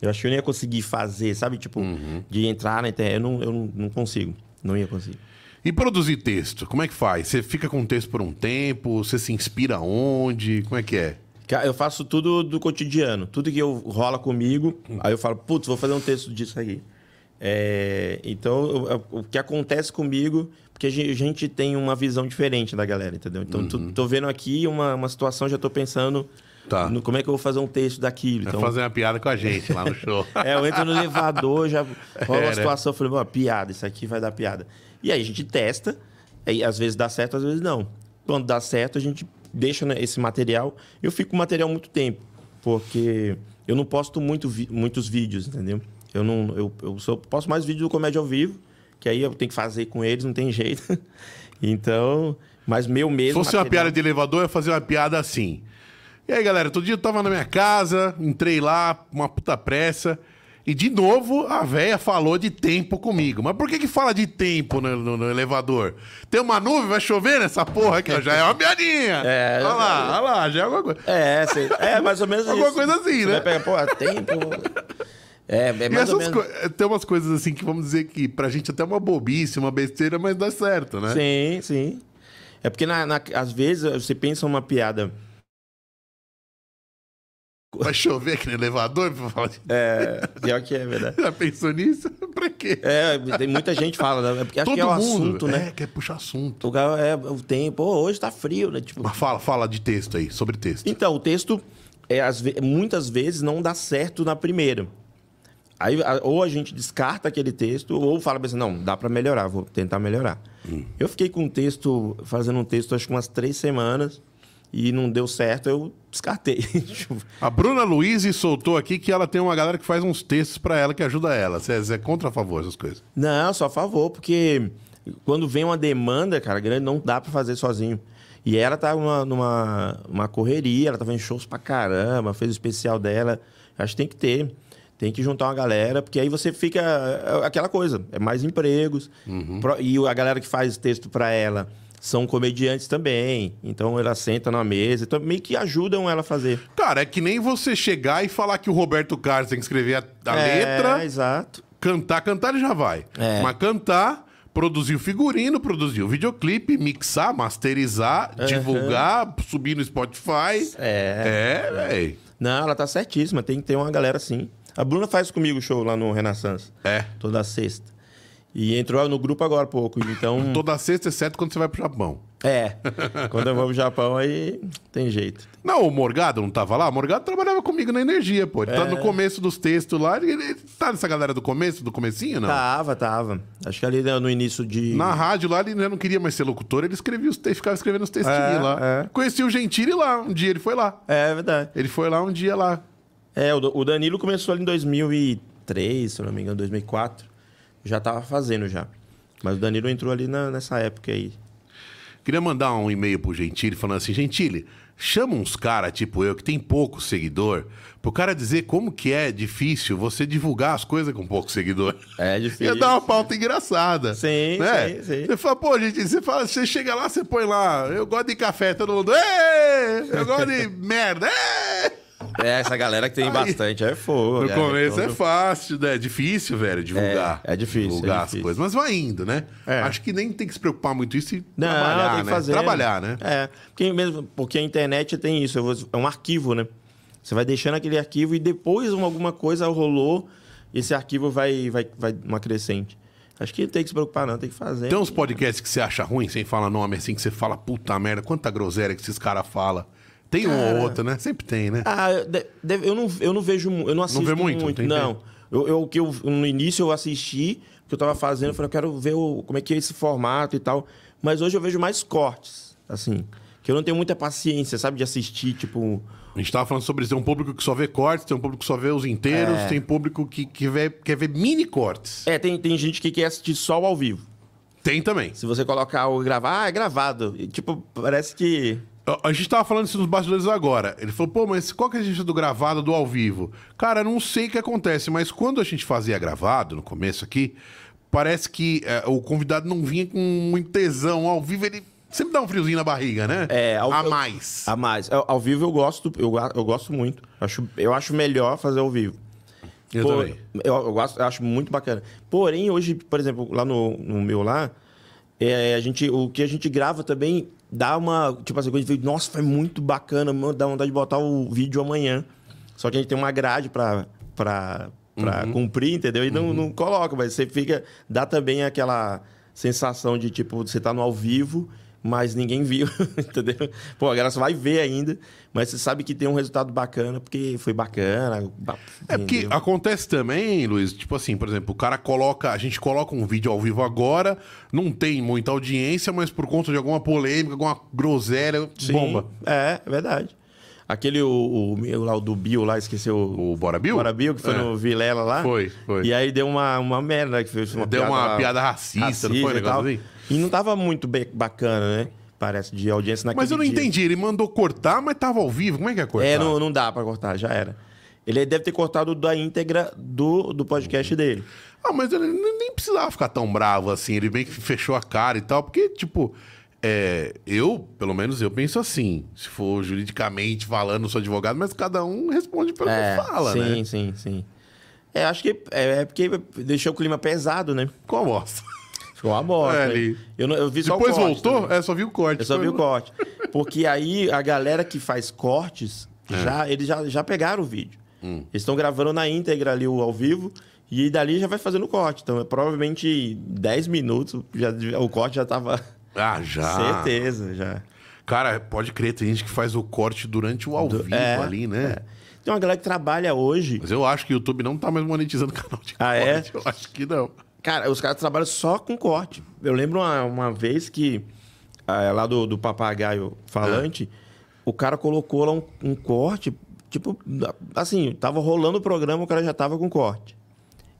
eu acho que eu não ia conseguir fazer, sabe? Tipo, Uhum. de entrar na internet. Eu não, eu não, não consigo. Não ia conseguir. E produzir texto, como é que faz? Você fica com o texto por um tempo? Você se inspira onde? Como é que é? Eu faço tudo do cotidiano. Tudo que eu, rola comigo, aí eu falo, putz, vou fazer um texto disso aqui. É, então, eu- o que acontece comigo, porque a gen- a gente tem uma visão diferente da galera, entendeu? Então, tô, tô vendo aqui uma, uma situação, já tô pensando Tá. no como é que eu vou fazer um texto daquilo. Vai Então, fazer uma piada com a gente lá no show. é, eu entro no elevador, já rola É, uma né? situação, eu falei, "Bom, piada, isso aqui vai dar piada. E aí a gente testa, aí às vezes dá certo, às vezes não. Quando dá certo, a gente deixa né, esse material. Eu fico com o material muito tempo, porque eu não posto muito vi- muitos vídeos, entendeu? Eu não, eu, eu só posto mais vídeos do Comédia ao Vivo, que aí eu tenho que fazer com eles, não tem jeito. então, mas meu Se mesmo. fosse uma material- piada de elevador, eu ia fazer uma piada assim. E aí, galera, todo dia eu tava na minha casa, entrei lá, uma puta pressa. E de novo, a véia falou de tempo comigo. Mas por que que fala de tempo no, no- no elevador? Tem uma nuvem, vai chover nessa porra aqui, ó. Já é uma piadinha. É, olha lá, olha lá, já é alguma coisa. É, sei- é mais ou menos Alguma isso. coisa assim, Você né? vai pegar, pô, tempo. É, é mais ou menos. tem umas coisas assim que vamos dizer que pra gente até é uma bobice, uma besteira, mas dá certo, né? Sim, sim. É porque na, na- às vezes você pensa uma piada. Vai chover aqui no elevador. É, pior que é verdade. Já pensou nisso? pra quê? É, tem muita gente fala, né? É porque acho Todo que é o mundo assunto, né? é, quer puxar assunto. O é o tempo, Pô, hoje tá frio, né? Tipo, Mas fala, fala de texto aí, sobre texto. Então, o texto, é, às ve- muitas vezes, não dá certo na primeira. Aí, a- ou a gente descarta aquele texto, ou fala assim, não, dá para melhorar, vou tentar melhorar. Eu fiquei com um texto, fazendo um texto, acho que umas três semanas, e não deu certo, eu descartei. A Bruna Luiz soltou aqui que ela tem uma galera que faz uns textos pra ela que ajuda ela. Você é contra a favor essas coisas? não, só a favor, porque quando vem uma demanda, cara, grande, não dá pra fazer sozinho. E ela tá numa, numa uma correria, ela tava em shows pra caramba, fez o especial dela. Acho que tem que ter. Tem que juntar uma galera, porque aí você fica é, aquela coisa, é mais empregos. Pro- E a galera que faz texto pra ela são comediantes também. Então ela senta na mesa, então meio que ajudam ela a fazer. Cara, é que nem você chegar e falar que o Roberto Carlos tem que escrever a, a É, letra, exato. cantar, cantar ele já vai. É. Mas cantar, produzir o figurino, produzir o videoclipe, mixar, masterizar, divulgar, subir no Spotify. É. É, velho. Não, ela tá certíssima, tem que ter uma galera assim. A Bruna faz comigo show lá no Renaissance. É. Toda sexta. E entrou no grupo agora há pouco. Então. Toda sexta, exceto quando você vai pro Japão. É. Quando eu vou pro Japão, aí tem jeito. Não, o Morgado não tava lá? O Morgado trabalhava comigo na energia, pô. Ele tá É. no começo dos textos lá. Ele, ele tá nessa galera do começo, do comecinho, não? Tava, tava. Acho que ali no início de. Na rádio lá, ele já não queria mais ser locutor, ele escrevia os textos, ficava escrevendo os textinhos É, lá. é. Conheci o Gentili lá, um dia ele foi lá. É verdade. Ele foi lá um dia lá. É, o Danilo começou ali em 2003, se não me engano, 2004. Já tava fazendo já. Mas o Danilo entrou ali na- nessa época aí. Queria mandar um e-mail pro Gentili falando assim, Gentili, chama uns caras tipo eu, que tem pouco seguidor, pro cara dizer como que é difícil você divulgar as coisas com pouco seguidor. É difícil. Ia dar uma pauta engraçada. Sim, né? sim, sim. Você fala, pô, gente, você, fala, você chega lá, você põe lá, eu gosto de café, todo mundo, Ê! eu gosto de merda, Ê! É, essa galera que tem Aí, bastante é fogo. No é, começo é todo- fácil, né? É difícil, velho, divulgar. É, é difícil, Divulgar é as difícil. coisas. Mas vai indo, né? É. Acho que nem tem que se preocupar muito isso e Não, trabalhar, tem que né? fazer. Trabalhar, né? É, porque, mesmo, porque a internet tem isso, é um arquivo, né? Você vai deixando aquele arquivo e depois uma- alguma coisa rolou, esse arquivo vai, vai, vai uma crescente. Acho que tem que se preocupar, não, tem que fazer. Tem uns podcasts que você acha ruim, sem falar nome assim, que você fala, puta merda, quanta groselha que esses caras falam. Tem um ou outro, né? Sempre tem, né? Ah, eu não, eu não vejo, eu não assisto vê muito? muito. Não. Eu, eu, que eu, no início eu assisti, que eu tava fazendo, eu falei, eu quero ver o, como é que é esse formato e tal. Mas hoje eu vejo mais cortes, assim. Que eu não tenho muita paciência, sabe, de assistir, tipo. A gente tava falando sobre isso. Tem um público que só vê cortes, tem um público que só vê os inteiros, É. tem público que, que vê, quer ver mini cortes. É, tem, tem gente que quer assistir só o ao vivo. Tem também. Se você colocar o gravar, ah, é gravado. E, tipo, parece que. A- gente tava falando isso nos bastidores agora. Ele falou, pô, mas qual que é a diferença do gravado do ao vivo? Cara, eu não sei o que acontece, mas quando a gente fazia gravado, no começo aqui, parece que é, o convidado não vinha com muito tesão. Ao vivo ele sempre dá um friozinho na barriga, né? É, ao- a mais. A mais. Ao, ao vivo eu gosto, eu, eu gosto muito. Acho, eu acho melhor fazer ao vivo. Eu Pô, também. Eu, eu gosto, eu acho muito bacana. Porém, hoje, por exemplo, lá no, no meu lá, é, a gente, o que a gente grava também dá uma. Tipo assim, quando a gente vê, nossa, foi muito bacana, mano, dá vontade de botar o vídeo amanhã. Só que a gente tem uma grade pra, pra, pra Uhum. cumprir, entendeu? E não, não coloca, mas você fica. Dá também aquela sensação de, tipo, você tá no ao vivo. Mas ninguém viu, entendeu? Pô, a galera só vai ver ainda, mas você sabe que tem um resultado bacana, porque foi bacana. ba- É porque acontece também, Luiz, tipo assim, por exemplo, o cara coloca, a gente coloca um vídeo ao vivo agora, não tem muita audiência, mas por conta de alguma polêmica, alguma groselha, Sim, bomba. É, é verdade. Aquele, o, o, meu lá, o do Bill lá, esqueceu o. Bora Bill? Bora Bill, que foi É. no Vilela lá. Foi, foi. E aí deu uma, uma merda, que fez uma Deu piada uma lá, piada racista, não foi um negócio tal. assim? E não tava muito bacana, né? Parece, de audiência naquele Mas eu não dia. entendi, ele mandou cortar, mas tava ao vivo, como é que é cortar? É, não, não dá pra cortar, já era. Ele deve ter cortado da íntegra do, do podcast dele. Ah, mas ele nem precisava ficar tão bravo assim, ele bem que fechou a cara e tal, porque, tipo, é, eu, pelo menos eu penso assim, se for juridicamente falando, sou advogado, mas cada um responde pelo é, que fala, sim, né? sim, sim. É, acho que é, é porque deixou o clima pesado, né? Qual bosta? Ficou uma bosta. É, né? eu, não- eu vi só o Depois corte voltou? também. É, só vi o corte. Eu só vi o corte. Porque aí a galera que faz cortes, É. já, eles já, já pegaram o vídeo. Hum. Eles estão gravando na íntegra ali o ao vivo e dali já vai fazendo o corte. Então, é provavelmente 10 minutos, já, o corte já tava... Ah, já. Certeza, já. Cara, pode crer, tem gente que faz o corte durante o ao vivo é, ali, né? Tem uma galera que trabalha hoje... Mas eu acho que o YouTube não tá mais monetizando o canal de Ah, é? corte. Eu acho que não. Cara, os caras trabalham só com corte. Eu lembro uma, uma vez que, ah, lá do, do papagaio falante, o cara colocou lá um, um corte, tipo, assim, tava rolando o programa, o cara já tava com corte.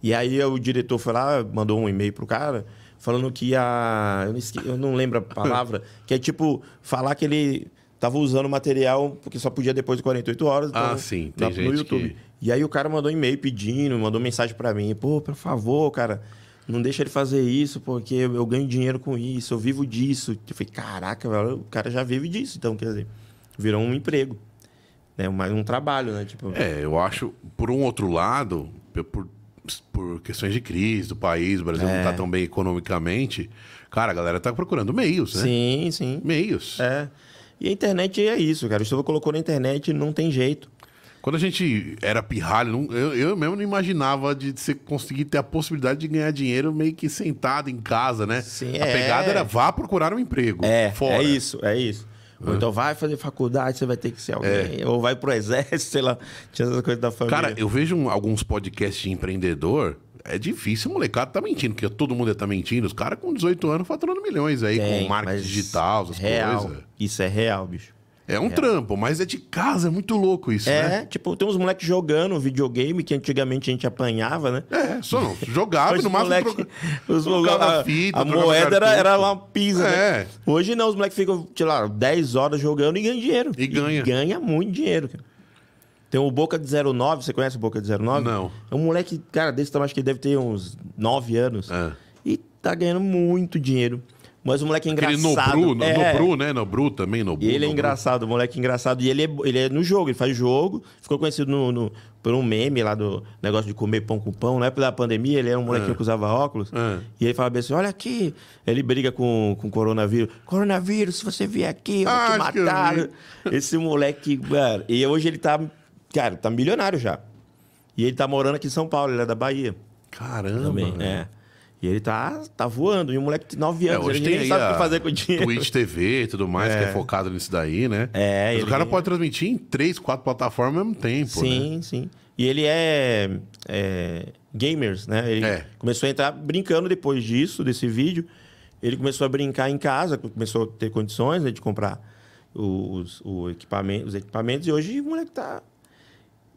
E aí o diretor foi lá, mandou um e-mail pro cara, falando que a. Eu não, esque... eu não lembro a palavra, que é tipo, falar que ele tava usando material porque só podia depois de 48 horas. Ah, então, sim, tem na- gente no YouTube. que- E aí o cara mandou um e-mail pedindo, mandou mensagem pra mim, pô, por favor, cara, não deixa ele fazer isso, porque eu ganho dinheiro com isso, eu vivo disso. Eu falei, caraca, velho, o cara já vive disso, então, quer dizer, virou um emprego. Né? Mais um trabalho, né? Tipo, É, eu acho, por um outro lado, por, por questões de crise do país, o Brasil É. não tá tão bem economicamente, cara, a galera tá procurando meios, né? sim, sim. Meios. É. E a internet é isso, cara. O colocou na internet não tem jeito. Quando a gente era pirralho, não- eu, eu mesmo não imaginava de você conseguir ter a possibilidade de ganhar dinheiro meio que sentado em casa, né? Sim, a é. pegada era vá procurar um emprego. É, fora. é isso, é isso. Ou então vai fazer faculdade, você vai ter que ser alguém. Ou vai pro exército, sei lá. Tinha essas coisas da família. Cara, eu vejo um- alguns podcasts de empreendedor. É difícil, o molecada tá mentindo, porque todo mundo tá mentindo. Os caras com 18 anos faturando milhões aí, Tem, com marketing digital, essas real. coisas. Isso é real, bicho. É um trampo, mas é de casa, é muito louco isso, É, né? tipo, tem uns moleques jogando videogame que antigamente a gente apanhava, né? É, só não, jogava e no máximo moleque- troca- os trocava moleque- a, fita, a moeda era, era uma pisa, É. né? Hoje não, os moleques ficam, sei lá, 10 horas jogando e ganham dinheiro. E ganha. ganha muito dinheiro, cara. Tem o Boca de 09, você conhece o Boca de 09? Não. É um moleque, cara, desse tamanho, acho que ele deve ter uns 9 anos. É. E tá ganhando muito dinheiro. Mas o moleque é Aquele engraçado. Nobru, no, é. Nobru, né? Nobru também, Nobru. E ele é Nobru. engraçado, o moleque é engraçado. E ele é, ele é no jogo, ele faz jogo. Ficou conhecido no, no- por um meme lá do negócio de comer pão com pão. Na época da pandemia, ele era um molequinho que usava óculos. É. E ele falava assim: olha aqui. Ele briga com com coronavírus. Coronavírus, se você vier aqui, eu vou Ah, te matar. Esse moleque, mano. E hoje ele tá, cara, tá milionário já. E ele tá morando aqui em São Paulo, ele é da Bahia Caramba. também. É. E ele tá, tá voando. E um moleque de 9 É, anos, hoje ele tem sabe o que fazer com o dinheiro. Twitch TV e tudo mais, que é focado nisso daí, né? É, Mas ele o cara pode transmitir em três, quatro plataformas ao mesmo tempo, né? Sim, sim. E ele é, é, gamers, né? Ele É. começou a entrar brincando depois disso, desse vídeo. Ele começou a brincar em casa, começou a ter condições né, de comprar os, o equipamento, os equipamentos. E hoje o moleque tá...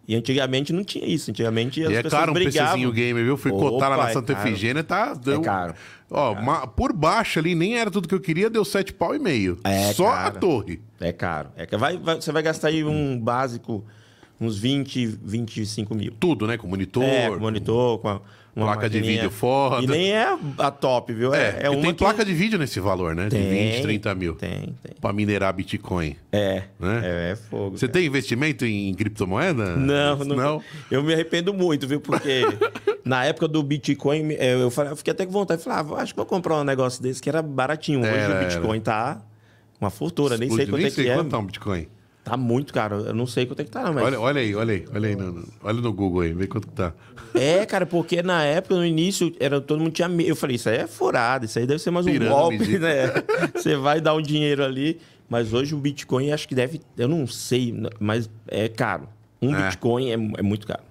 E antigamente não tinha isso. Antigamente as E é pessoas caro um brigavam. PCzinho gamer, viu? Fui Opa, cotar lá na é Santa caro. Efigênia, tá... Deu... caro. Ó, ma- por baixo ali, nem era tudo que eu queria, deu sete pau e meio. É Só caro. a torre. É caro. É que vai, vai- você vai gastar aí um básico, uns 20, 25 mil. Tudo, né? Com monitor. É, com monitor, com a- uma Placa de vídeo foda. E nem é a top, viu? É, É, é uma tem que- placa de vídeo nesse valor, né? De Tem, 20, 30 mil. Tem, tem. Pra minerar Bitcoin. É, Né? é, é fogo. Você cara. tem investimento em criptomoeda? Não, não, Não? Eu me arrependo muito, viu? Porque na época do Bitcoin, eu, falei, eu fiquei até com vontade. Falei, ah, acho que vou comprar um negócio desse que era baratinho. Hoje Era, o Bitcoin tá uma fortuna, nem sei quanto nem é sei que é. quanto tá um Bitcoin. Tá muito caro. Eu não sei quanto é que tá, não, mas. Olha, olha aí, olha aí, olha aí. No, olha no Google aí, vê quanto que tá. É, cara, porque na época, no início, era, todo mundo tinha medo. Eu falei, isso aí é furado, isso aí deve ser mais um Pirâmide. golpe, né? Você vai dar um dinheiro ali. Mas hoje o Bitcoin acho que deve. Eu não sei, mas é caro. Um É. Bitcoin é, é muito caro.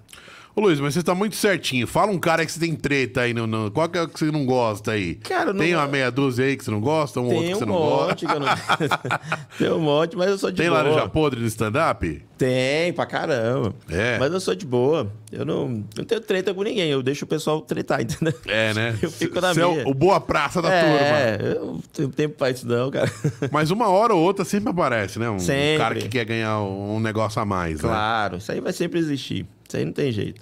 Ô Luiz, mas você tá muito certinho. Fala um cara que você tem treta aí. No, no- qual que é o que você não gosta aí? Cara, não- Tem uma meia dúzia aí que você não gosta? Um outro Tem que você um não gosta? monte que eu não. Tem um monte, mas eu sou de Tem boa. laranja podre no stand-up? Tem, pra caramba. É. Mas eu sou de boa. Eu não, não tenho treta com ninguém. Eu deixo o pessoal tretar, entendeu? É, né? Eu fico na Você é minha. o, o boa praça da é, turma. eu não tenho tempo pra isso, não, cara. Mas uma hora ou outra sempre aparece, né? Um Sempre. cara que quer ganhar um negócio a mais, né? Claro, isso aí vai sempre existir. Isso aí não tem jeito.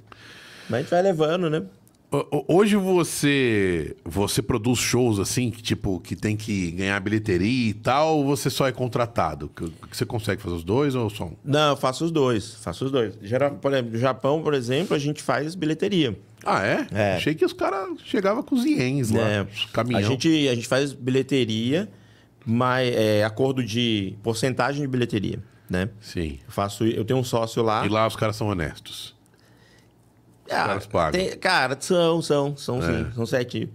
Mas a gente vai levando, né? Ho- ho- Hoje você você produz shows assim, que tipo, que tem que ganhar bilheteria e tal, ou você só é contratado? Você consegue fazer os dois ou só um? Não, eu faço os dois. Faço os dois. Geral, por exemplo, no Japão, por exemplo, a gente faz bilheteria. Ah, é? É. Achei que os caras chegavam com os iens lá, É, caminhão. a, gente, a gente faz bilheteria, mas é acordo de porcentagem de bilheteria, né? Sim. Eu faço, eu tenho um sócio lá. E lá os caras são honestos. Ah, tem- cara, são, são, são É. sim, são certinho.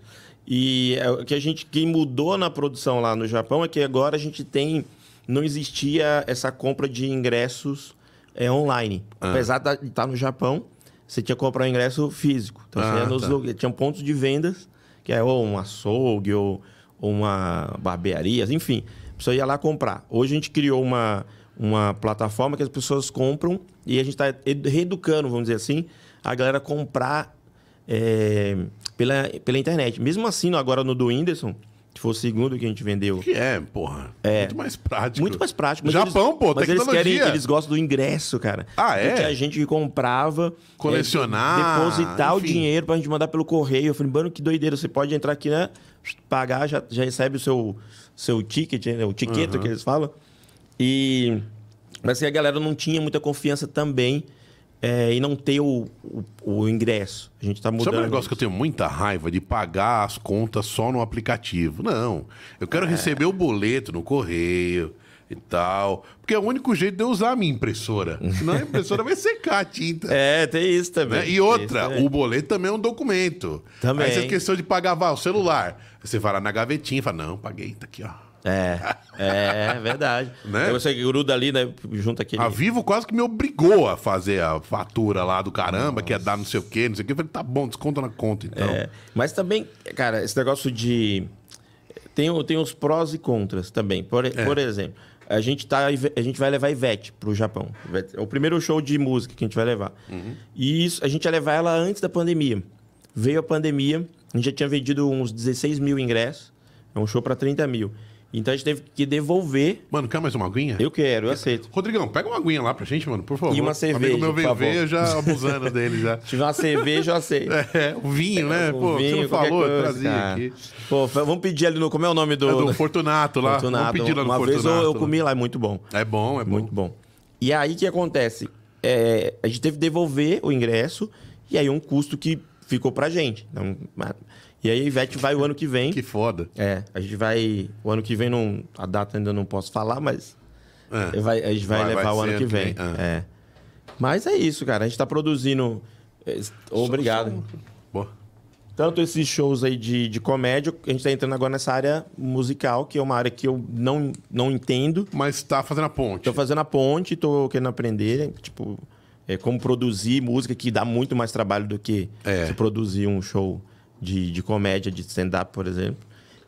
E é, o que a gente, quem mudou na produção lá no Japão é que agora a gente tem, não existia essa compra de ingressos é, online. Ah. Apesar de estar no Japão, você tinha que comprar um ingresso físico. Então você Ah, ia nos tá. lugares, tinha pontos de vendas, que é ou um açougue ou, ou uma barbearia, enfim. A pessoa ia lá comprar. Hoje a gente criou uma, uma plataforma que as pessoas compram e a gente está reeducando, vamos dizer assim, a galera comprar é, pela, pela internet. Mesmo assim, agora no do Whindersson, que foi o segundo que a gente vendeu. Que é, porra. É. Muito mais prático. Muito mais prático. Mas Japão, eles, pô, mas eles tecnologia. querem, eles gostam do ingresso, cara. Ah, é? A gente que comprava. Colecionar, é, depositar o enfim. dinheiro pra gente mandar pelo correio. Eu falei, mano, que doideira. Você pode entrar aqui, né? Pagar, já, já recebe o seu, seu ticket, né? o tiqueto que eles falam. E. Mas assim, a galera não tinha muita confiança também é, em não ter o, o, o ingresso. A gente tá mudando. Sabe um negócio que eu isso. tenho muita raiva de pagar as contas só no aplicativo? Não. Eu É. quero receber o boleto no correio e tal. Porque é o único jeito de eu usar a minha impressora. Senão a impressora vai secar a tinta. É, tem isso também. né? E outra, isso também. o boleto também é um documento. Também. Aí você esqueceu de pagar vá, o celular. Você vai lá na gavetinha e fala, não, paguei, tá aqui, ó. É, é, é verdade. Né? Aí você gruda ali, né? Junta aquele. A Vivo quase que me obrigou a fazer a fatura lá do caramba, que ia dar não sei o quê, não sei o quê. Eu falei, tá bom, desconta na conta, então. É, mas também, cara, esse negócio de. Tem, tem os prós e contras também. Por, É. por exemplo, a gente, tá, a gente vai levar Ivete pro Japão. É o primeiro show de música que a gente vai levar. Uhum. E isso, a gente ia levar ela antes da pandemia. Veio a pandemia, a gente já tinha vendido uns 16 mil ingressos. É um show para 30 mil. Então a gente teve que devolver. Mano, quer mais uma aguinha? Eu quero, eu aceito. Rodrigão, pega uma aguinha lá pra gente, mano, por favor. E uma O cerveja, amigo meu veio ver, já abusando dele já. Se tiver uma cerveja, eu aceito. É, o vinho, né? Pô, vinho, você falou, eu coisa, trazia cara. aqui. Pô, vamos pedir ali no. Como é o nome do. É do Fortunato lá. Fortunato. Vamos pedir lá no Uma Fortunato. vez eu, eu comi lá, é muito bom. É bom, é bom. Muito bom. E aí o que acontece? É, a gente teve que devolver o ingresso e aí um custo que ficou pra gente. Então, e aí a Ivete vai o ano que vem. Que foda. É, a gente vai. O ano que vem, não, a data ainda não posso falar, mas. É. vai- a gente vai, Vai- levar vai o ano que vem. vem, ah. É. Mas é isso, cara. A gente tá produzindo. é, Obrigado. Boa. Tanto esses shows aí de, de comédia, a gente tá entrando agora nessa área musical, que é uma área que eu não, não entendo. Mas tá fazendo a ponte. Tô fazendo a ponte, tô querendo aprender, tipo, é, como produzir música, que dá muito mais trabalho do que É. se produzir um show de, de comédia, de stand-up, por exemplo,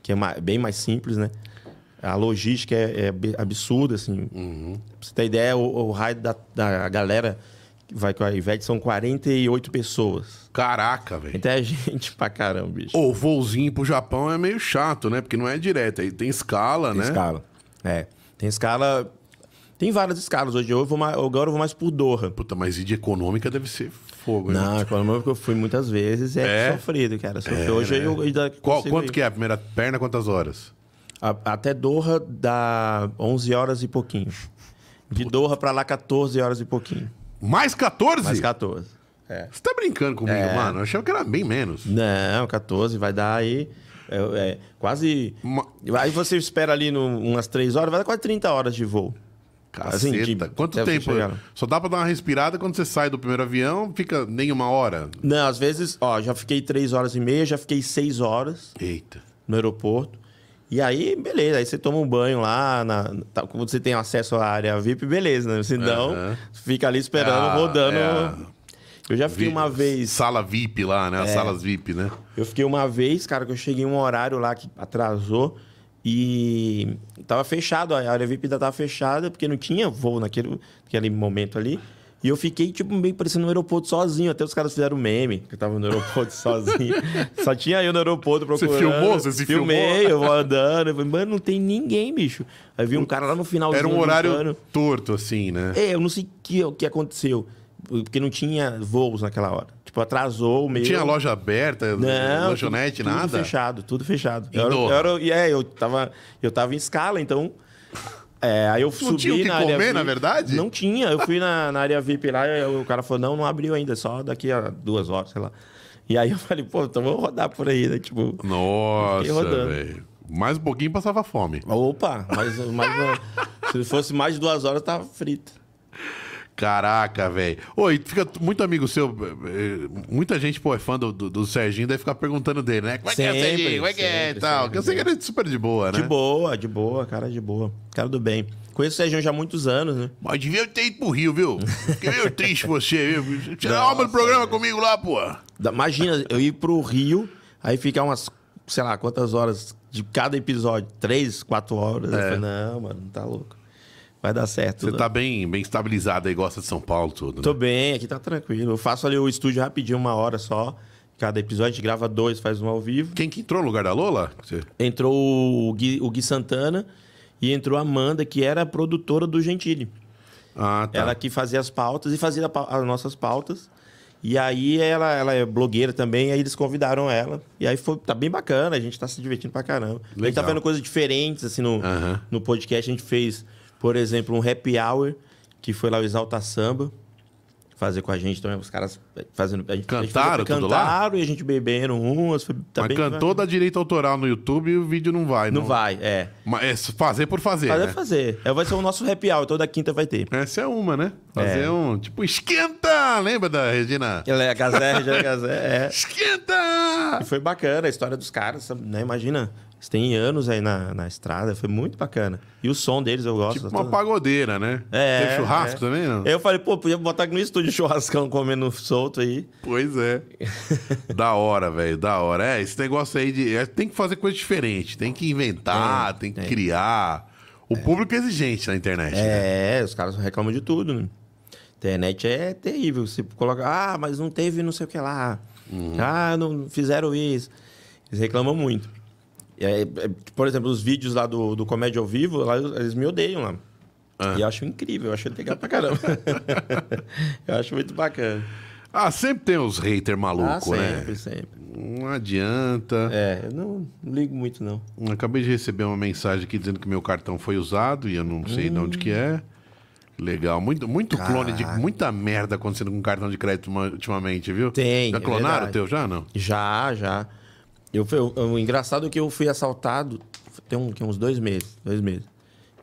que é bem mais simples, né? A logística é, é ab- absurda, assim. Uhum. Pra você ter ideia, o, o raio da, da galera que vai com a Ivete são 48 pessoas. Caraca, velho. Então é gente pra caramba, bicho. O voozinho pro Japão é meio chato, né? Porque não é direto. Aí tem escala, Tem né? escala. É. Tem escala. Tem várias escalas. Hoje eu vou mais, agora eu vou mais por Doha. Puta, mas e de econômica deve ser fogo, né? Não, econômico que eu fui muitas vezes é, É? sofrido, cara. Sofrido. É, Hoje né? eu ainda Qual- quanto ir. que é a primeira perna? Quantas horas? A- até Doha dá 11 horas e pouquinho. De Doha pra lá, 14 horas e pouquinho. Mais 14? Mais 14. É. Você tá brincando comigo, mano? Eu achava que era bem menos. Não, 14 vai dar aí. É, é, quase. Uma... Aí você espera ali no, umas 3 horas, vai dar quase 30 horas de voo. Caceta. Assim, de- Quanto tempo? Só dá pra dar uma respirada quando você sai do primeiro avião, fica nem uma hora. Não, às vezes, ó, já fiquei 3 horas e meia, já fiquei 6 horas. Eita. no aeroporto. E aí, beleza, aí você toma um banho lá, na, tá, quando você tem acesso à área VIP, beleza, né? Se não, Aham. fica ali esperando, Ah, rodando. é. Eu já fiquei Vi- uma vez. Sala VIP lá, né? As salas VIP, né? Eu fiquei uma vez, cara, que eu cheguei em um horário lá que atrasou e tava fechado, a área VIP ainda tava fechada, porque não tinha voo naquele, naquele momento ali. E eu fiquei, tipo, meio parecendo no aeroporto sozinho. Até os caras fizeram meme, que eu tava no aeroporto sozinho. Só tinha eu no aeroporto Você procurando. filmou? Você se Filmei, filmou? eu vou andando. Eu falei, mano, não tem ninguém, bicho. Aí vi um cara lá no final. Era um horário torto, assim, né? É, eu não sei o que, o que aconteceu. Porque não tinha voos naquela hora. Tipo, atrasou o meu. Tinha loja aberta, Não, lanchonete, tudo, nada? Tudo fechado, tudo fechado. Em Eu era- eu era- e é, eu tava, eu tava em escala, então. É, aí eu subi tinha o que na área comer, VIP. na verdade? Não tinha. Eu fui na, na área VIP lá e o cara falou: não, não abriu ainda, só daqui a duas horas, sei lá. E aí eu falei, pô, então vamos rodar por aí, né? Tipo, Nossa, velho. Mais um pouquinho passava fome. opa, mas, mas se fosse mais de duas horas, tava frito. Caraca, velho. Oi, fica muito amigo seu. eh, Muita gente, pô, é fã do, do, do Serginho, deve ficar perguntando dele, né? Como é que é, Sempre, Serginho? Como é que é e sempre, tal? sempre. Eu sei que ele é super de boa, né? De boa, de boa, cara de boa. Cara do bem. Conheço o Sérgio já há muitos anos, né? Mas devia ter ido pro Rio, viu? Fiquei meio triste você, viu? Tira a alma do programa comigo lá, pô. Imagina, eu ir pro Rio, aí ficar umas, sei lá, quantas horas de cada episódio? Três, quatro horas. Eu falei, não, mano, não tá louco. Vai dar certo. Você tudo. tá bem, bem estabilizado aí, gosta de São Paulo, tudo, né? Tô bem, aqui tá tranquilo. Eu faço ali o estúdio rapidinho, uma hora só. cada episódio, a gente grava dois, faz um ao vivo. Quem que entrou no lugar da Lola? Você- Entrou o Gui, o Gui Santana e entrou a Amanda, que era a produtora do Gentili. Ah, tá. Ela que fazia as pautas e fazia as nossas pautas. E aí ela, ela é blogueira também, aí eles convidaram ela. E aí foi, tá bem bacana, a gente tá se divertindo pra caramba. A gente Legal. tá vendo coisas diferentes, assim, no, no podcast. A gente fez, por exemplo, um happy hour, que foi lá o Exalta Samba. Fazer com a gente também, os caras fazendo. A gente, a gente Cantaram lá? Cantaram e a gente bebendo umas. Foi, tá Mas bem cantou da direito autoral no YouTube e o vídeo não vai. Não vai, é. Mas é fazer por fazer, Fazer né? fazer. É, vai ser o nosso happy hour, toda quinta vai ter. Essa é uma, né? Fazer É. um, tipo, esquenta! Lembra da Regina? Ela é a Gazé, já é Gazé, é. Esquenta! E foi bacana a história dos caras, né? Imagina, eles têm anos aí na, na estrada, foi muito bacana. E o som deles eu gosto. Tipo uma toda- pagodeira, né? É, Teve churrasco é. também, não? Eu falei, pô, podia botar aqui no estúdio churrascão comendo solto aí. Pois é. da hora, velho, da hora. É, esse negócio aí de. é, tem que fazer coisa diferente, tem que inventar, tem, que tem. criar. O público é exigente na internet. né? É, os caras reclamam de tudo, né? Internet é terrível. Você coloca, ah, mas não teve não sei o que lá. Uhum. Ah, não fizeram isso. Eles reclamam muito. É, por exemplo, os vídeos lá do, do Comédia ao Vivo, lá, eles me odeiam lá. Ah. E eu acho incrível, eu acho legal pra caramba. eu acho muito bacana. Ah, sempre tem os haters ah, malucos, sempre, né? sempre. Não adianta. É, eu não, não ligo muito, não. Acabei de receber uma mensagem aqui dizendo que meu cartão foi usado e eu não sei de onde que é. Legal. Muito, muito clone de muita merda acontecendo com cartão de crédito ultimamente, viu? Tem, Já é clonaram o verdade. teu já, não? Já, já. Eu, eu- o engraçado é que eu fui assaltado tem, um, tem uns dois meses. Dois meses.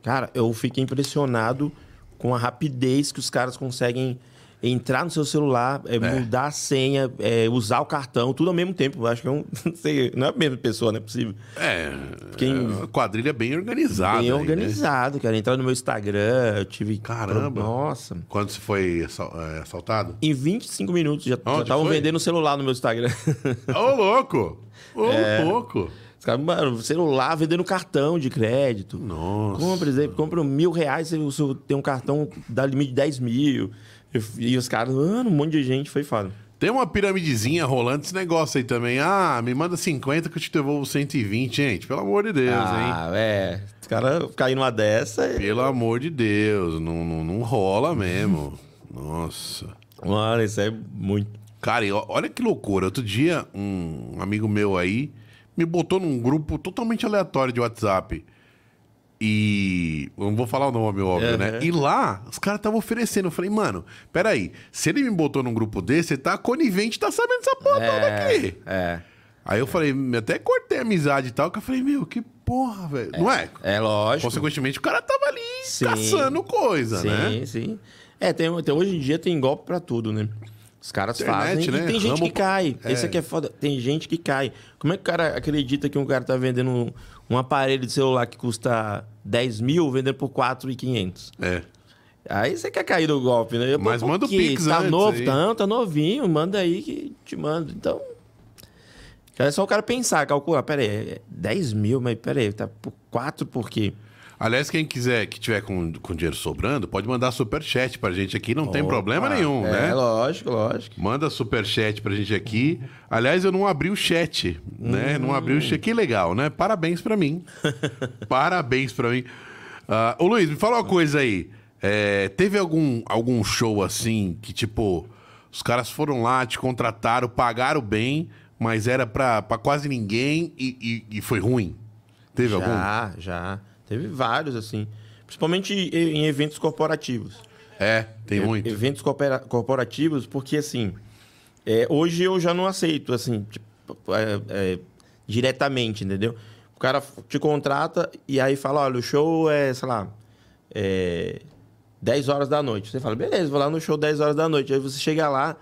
Cara, eu fiquei impressionado com a rapidez que os caras conseguem entrar no seu celular, é, mudar a senha, é, usar o cartão, tudo ao mesmo tempo. Eu acho que é um. Não sei, não é a mesma pessoa, não é possível. É. Quem- é quadrilha bem organizada. Bem aí, né? organizado, cara. Entrar no meu Instagram, eu tive. Caramba. Nossa. Quando você foi é, assaltado? Em 25 minutos já estavam vendendo o celular no meu Instagram. Ô, louco! Ô, É. louco! Os caras, mano, celular vendendo cartão de crédito. Nossa. Compra, exemplo, compra mil reais, você, você tem um cartão, dá limite de 10 mil. Eu- E os caras, mano, um monte de gente, foi foda. Tem uma piramidezinha rolando esse negócio aí também. Ah, me manda 50 que eu te devolvo 120, gente. Pelo amor de Deus, hein? ah, é. Os caras caem numa dessa. Pelo amor de Deus. Não, não, não rola mesmo. Nossa. Mano, isso é muito. Cara, olha que loucura. Outro dia, um amigo meu aí me botou num grupo totalmente aleatório de WhatsApp. E. eu Não vou falar o nome, óbvio, né? Uhum. E lá, os caras estavam oferecendo. Eu falei, mano, peraí. Se ele me botou num grupo desse, ele tá conivente, tá sabendo essa porra toda aqui. É. Aí eu falei, até cortei a amizade e tal, que eu falei, meu, que porra, velho. Não é? É lógico. Consequentemente, o cara tava ali Sim. caçando coisa, sim, né? sim. É, tem, tem- hoje em dia tem golpe pra tudo, né? Os caras Internet, fazem né? e tem gente Ramo que cai. É. Esse aqui é foda. Tem gente que cai. Como é que o cara acredita que um cara tá vendendo um, um aparelho de celular que custa 10 mil, vendendo por 4,500? É. Aí você quer cair no golpe, né? Eu, Mas pô, manda o Pix Tá novo? aí. Tá, tá novinho. Manda aí que te mando. Então... É só o cara pensar, calcular. Pera aí, é 10 mil, mas pera aí, tá por 4 por quê? Aliás, quem quiser que tiver com, com dinheiro sobrando, pode mandar superchat pra gente aqui, não tem Opa, problema nenhum, é, né? lógico, lógico. Manda superchat pra gente aqui. Aliás, eu não abri o chat, né? Não abri o chat. Que legal, né? Parabéns pra mim. Parabéns pra mim. Ah, ô Luiz, me fala uma coisa aí. É, teve algum, algum show assim que, tipo, os caras foram lá, te contrataram, pagaram bem, mas era pra, pra quase ninguém e, e- e foi ruim? Teve algum? Já, já. Teve vários, assim. Principalmente em eventos corporativos. É, tem E- muito. Eventos corpora- corporativos, porque assim, é, hoje eu já não aceito, assim, tipo, é, é, diretamente, entendeu? O cara te contrata e aí fala, olha, o show é, sei lá, é, 10 horas da noite. Você fala, beleza, vou lá no show 10 horas da noite. Aí você chega lá,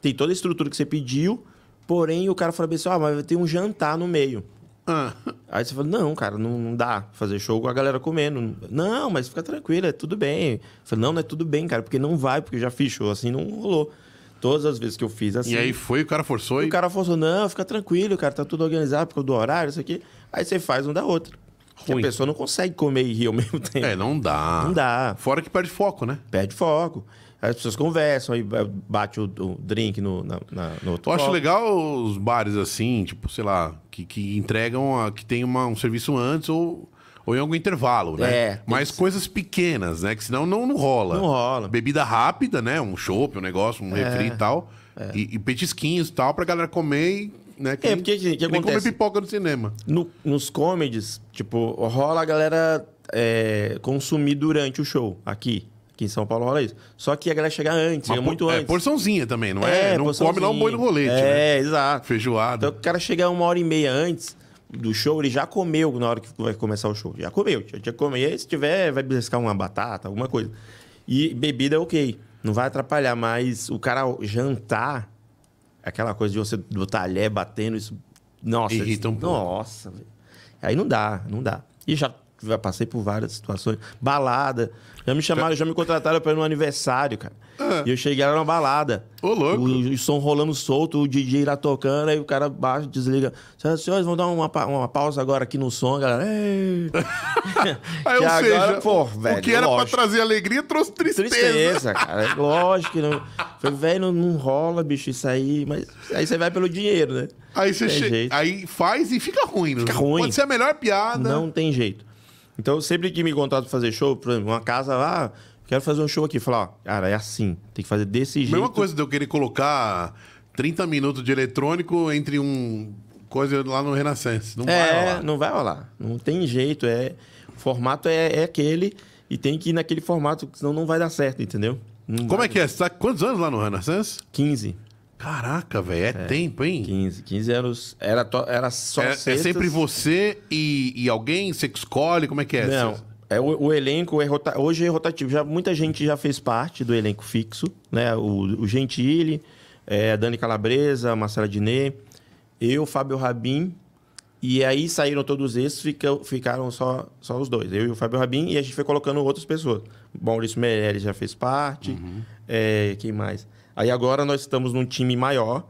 tem toda a estrutura que você pediu, porém o cara fala assim, ah, mas ter um jantar no meio. Ah, Aí você fala, não, cara, não, não dá fazer show com a galera comendo. Não, mas fica tranquilo, é tudo bem. Eu falei, não, não é tudo bem, cara, porque não vai, porque já fiz show, assim não rolou. Todas as vezes que eu fiz assim. e aí foi, o cara forçou e. o cara falou, não, fica tranquilo, cara, tá tudo organizado por causa do horário, isso aqui. Aí você faz um da outra. Porque Ruim. a pessoa não consegue comer e rir ao mesmo tempo. É, não dá. Não dá. Fora que perde foco, né? Perde foco. Aí as pessoas conversam, aí bate o, o drink no, na, na, no outro Eu acho copo. legal os bares assim, tipo, sei lá, que, que entregam, a- que tem uma- um serviço antes ou, ou em algum intervalo, né? É, Mas coisas pequenas, né? Que senão não, não rola. Não rola. Bebida rápida, né? Um chopp, um negócio, um refri e tal. E, e petisquinhos e tal, pra galera comer e. Né, É, porque que- que nem comer acontece? pipoca no cinema. No- nos comedies, tipo, rola a galera é, consumir durante o show aqui. Aqui em São Paulo rola isso. Só que a galera chega antes, chega muito é, antes. porçãozinha também, não é? não come lá um boi no rolete, né? É, exato. Feijoada. Então o cara chega uma hora e meia antes do show, ele já comeu na hora que vai começar o show. Já comeu, já tinha. E Se tiver, vai beliscar uma batata, alguma coisa. E bebida é ok. Não vai atrapalhar, mas o cara jantar, aquela coisa de você do talher batendo, isso. Nossa, Irrita um pouco. Nossa, velho. Aí não dá, não dá. E já, já passei por várias situações. Balada. Já me chamaram, já me contrataram para ir no aniversário, cara. E eu cheguei lá numa balada. Ah. Ô, louco. O, o som rolando solto, o DJ lá tocando, aí o cara baixa, desliga. Senhoras e senhores, vamos dar uma, uma pausa agora aqui no som, galera. Ei. Aí, Que ou seja, agora, pô, o velho, que era lógico. pra trazer alegria trouxe tristeza. Tristeza, cara. Lógico que não. Falei, velho, não, não rola, bicho, isso aí. Mas aí você vai pelo dinheiro, né? Aí você Tem che... jeito. aí faz e fica ruim. Fica ruim. Pode ser a melhor piada. Não tem jeito. Então, sempre que me contratam pra fazer show, por exemplo, uma casa lá, quero fazer um show aqui. Falar, ó, cara, é assim, tem que fazer desse jeito. Mesma coisa de eu querer colocar 30 minutos de eletrônico entre um coisa lá no Renascença. Não vai É, rolar. não vai rolar. Não tem jeito. É, o formato é, é aquele e tem que ir naquele formato, senão não vai dar certo, entendeu? Não Como vai- é que é? Você tá quantos anos lá no Renascença? 15. Caraca, velho, é, tempo, hein? 15. 15 anos. Era, to- era só É, é sempre você e, e alguém? Você que escolhe? Como é que é? Não. É, o, o elenco é rota... hoje é rotativo. Já, muita gente já fez parte do elenco fixo, né? O, o Gentili, é, a Dani Calabresa, a Marcela Diné, eu, Fábio Rabin. E aí saíram todos esses, fica, ficaram só, só os dois, eu e o Fábio Rabin, e a gente foi colocando outras pessoas. Maurício Meirelles já fez parte, é, quem mais? Aí agora nós estamos num time maior,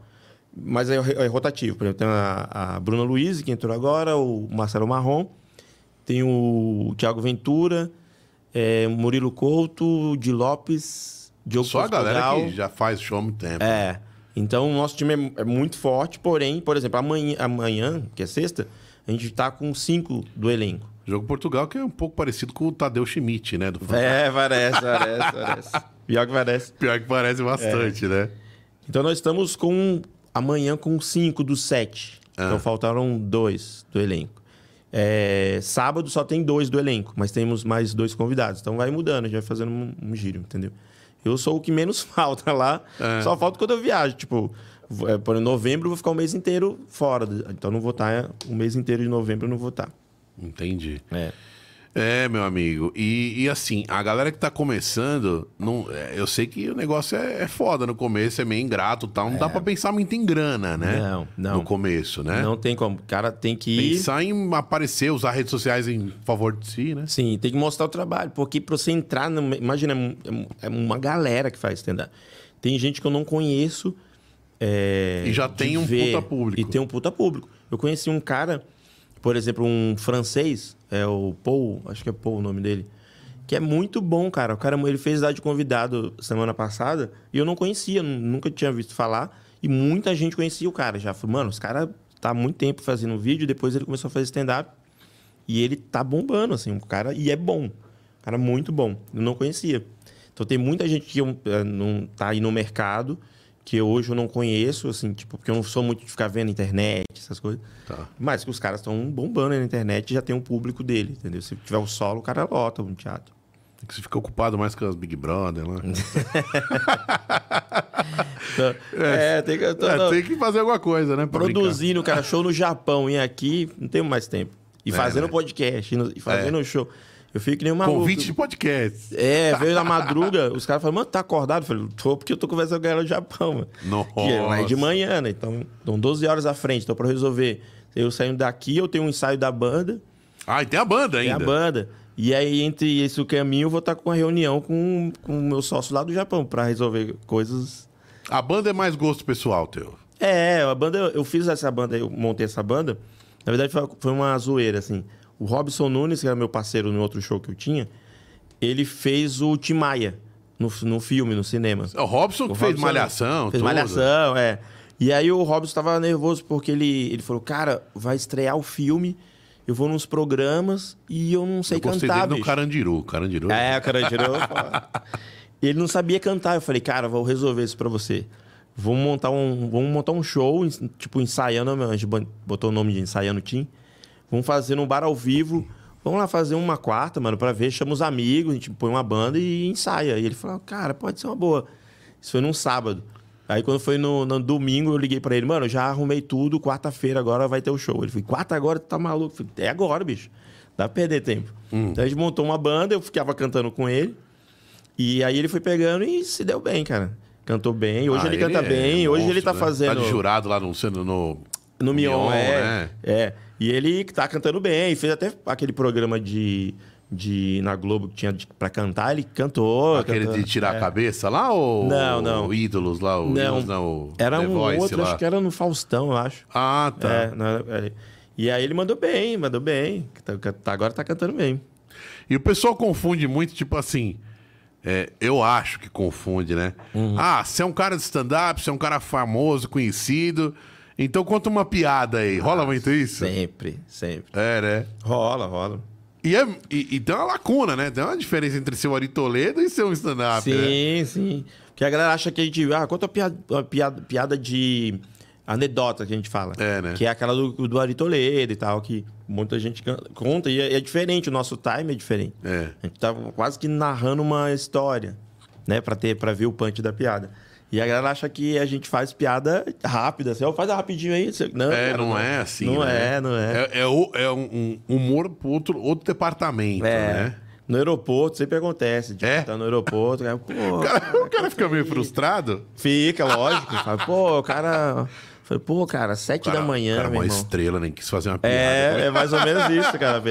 mas é, é rotativo. Por exemplo, tem a, a Bruna Luiz, que entrou agora, o Marcelo Marrom, tem o Thiago Ventura, é, Murilo Couto, Di Lopes, Diogo Só a galera Portugal. que já faz show há muito tempo. É. Então o nosso time é, é muito forte, porém, por exemplo, amanhã, amanhã, que é sexta, a gente tá com cinco do elenco. Jogo Portugal, que é um pouco parecido com o Tadeu Schmidt, né? Do É, parece, parece, parece. Pior que parece. Pior que parece bastante, né? Então nós estamos com amanhã com cinco dos sete. Ah. Então faltaram dois do elenco. É, sábado só tem dois do elenco, mas temos mais dois convidados. Então vai mudando, a gente vai fazendo um, um giro, entendeu? Eu sou o que menos falta lá. É. Só falta quando eu viajo. Tipo, é, por novembro eu vou ficar o mês inteiro fora. Então não vou estar. O mês inteiro de novembro eu não vou estar. Entendi. É. É, meu amigo. E, e assim, a galera que tá começando, não, é, eu sei que o negócio é, é foda no começo, é meio ingrato e tal. Não dá pra pensar muito em grana, né? Não, não. No começo, né? Não tem como. O cara tem que ir. Pensar em aparecer, usar redes sociais em favor de si, né? Sim, tem que mostrar o trabalho. Porque pra você entrar. numa- imagina, é é uma galera que faz stand-up. Tem gente que eu não conheço. é, E já tem um ver, puta público. E tem um puta público. Eu conheci um cara, por exemplo, um francês, é o Paul, acho que é Paul o nome dele, que é muito bom, cara. O cara ele fez lá de convidado semana passada e eu não conhecia, nu- nunca tinha visto falar. E muita gente conhecia o cara já. Falei, mano, os cara tá há muito tempo fazendo vídeo, depois ele começou a fazer stand-up. E ele tá bombando, assim, o cara, e é bom. Cara muito bom. Eu não conhecia. Então tem muita gente que eh, não tá aí no mercado, que hoje eu não conheço, assim, tipo, porque eu não sou muito de ficar vendo internet, essas coisas. Tá. Mas que os caras estão bombando na internet e já tem um público dele, entendeu? Se tiver o solo, o cara lota um teatro. Que você fica ocupado mais com as Big Brother lá. Então, é, tem que. Tô, É, tem que fazer alguma coisa, né? pra brincar. produzindo, cara, show no Japão e aqui, não tenho mais tempo. E É, fazendo né? podcast, e no- e fazendo show. Eu fico nem um maluco. Convite de podcast. É, veio na madruga, os caras falam, mano, tá acordado? Eu falei, tô porque eu tô conversando com ela no Japão, mano. Nossa. Que é de manhã, né? Então, estão 12 horas à frente, então pra resolver. Eu saindo daqui, eu tenho um ensaio da banda, Ah, e tem a banda tem ainda. a banda. E aí, entre esse caminho, eu vou estar com uma reunião com, com o meu sócio lá do Japão pra resolver coisas. A banda é mais gosto pessoal teu. É, a banda, eu fiz essa banda, eu montei essa banda. Na verdade, foi uma zoeira, assim. O Robson Nunes, que era meu parceiro no outro show que eu tinha, ele fez o Tim Maia. no, no filme, no cinema. O Robson que fez Malhação, Fez. Malhação, é. E aí o Robson tava nervoso porque ele, ele falou, cara, vai estrear o filme, eu vou nos programas e eu não sei Eu gostei cantar, dele no bicho. Carandiru. Carandiru. É, o cara tirou. E ele não sabia cantar. Eu falei, cara, vou resolver isso pra você. Vamos montar um, vamos montar um show, tipo, ensaiando. A gente botou o nome de ensaiando Tim. Vamos fazer num bar ao vivo. Vamos lá fazer uma quarta, mano, pra ver. Chama os amigos, a gente põe uma banda e ensaia. E ele falou, cara, pode ser uma boa. Isso foi num sábado. Aí quando foi no, no domingo, eu liguei pra ele, mano, já arrumei tudo, quarta-feira agora vai ter o show. Ele falou, quarta agora, tu tá maluco? Eu falei, é agora, bicho. Dá pra perder tempo. Então a gente montou uma banda, eu ficava cantando com ele. E aí ele foi pegando e se deu bem, cara. Cantou bem. Hoje Ah, ele, canta é bem. Hoje ele monstro, tá né? fazendo. Tá de jurado lá no... no, no... No Mion, Mion, é. né? É. E ele tá cantando bem. Fez até aquele programa de, de na Globo que tinha pra cantar. Ele cantou. Aquele cantou. de tirar É. a cabeça lá ou... Não, não. O Ídolos lá, o Não. Ídolos, não, o Era The um Voice outro, lá. acho que era no Faustão, eu acho. Ah, tá. É, é. E aí ele mandou bem, mandou bem. Tá- tá- agora tá cantando bem. E o pessoal confunde muito, tipo assim. é, eu acho que confunde, né? Uhum. Ah, você é um cara de stand-up, você é um cara famoso, conhecido. Então conta uma piada aí. Rola muito isso? Sempre, sempre. É, né? Rola, rola. E, é, e, e tem uma lacuna, né? Tem uma diferença entre ser o Ari Toledo e ser um stand-up, né? Sim, sim. Porque a galera acha que a gente. Ah, conta uma piada, uma piada, piada de anedota que a gente fala. É, né? Que é aquela do, do Ari Toledo e tal, que muita gente conta. E é, é diferente, o nosso time é diferente. É. A gente tá quase que narrando uma história, né? Pra, ter, pra ver o punch da piada. E a galera acha que a gente faz piada rápida. Assim, ó, faz rapidinho aí. Não, É, cara, não é assim. Não né? é, não é. É, é o- é um, um humor pro outro, outro departamento, É. né? No aeroporto sempre acontece. Tipo, É? Tá no aeroporto, cara, pô, O cara, o cara fica meio frustrado. Fica, lógico. Fala, pô, o cara. Falei, pô, cara, sete Cara, da manhã, cara é meu uma irmão. estrela, nem quis fazer uma piada. É, é mais ou menos isso, cara.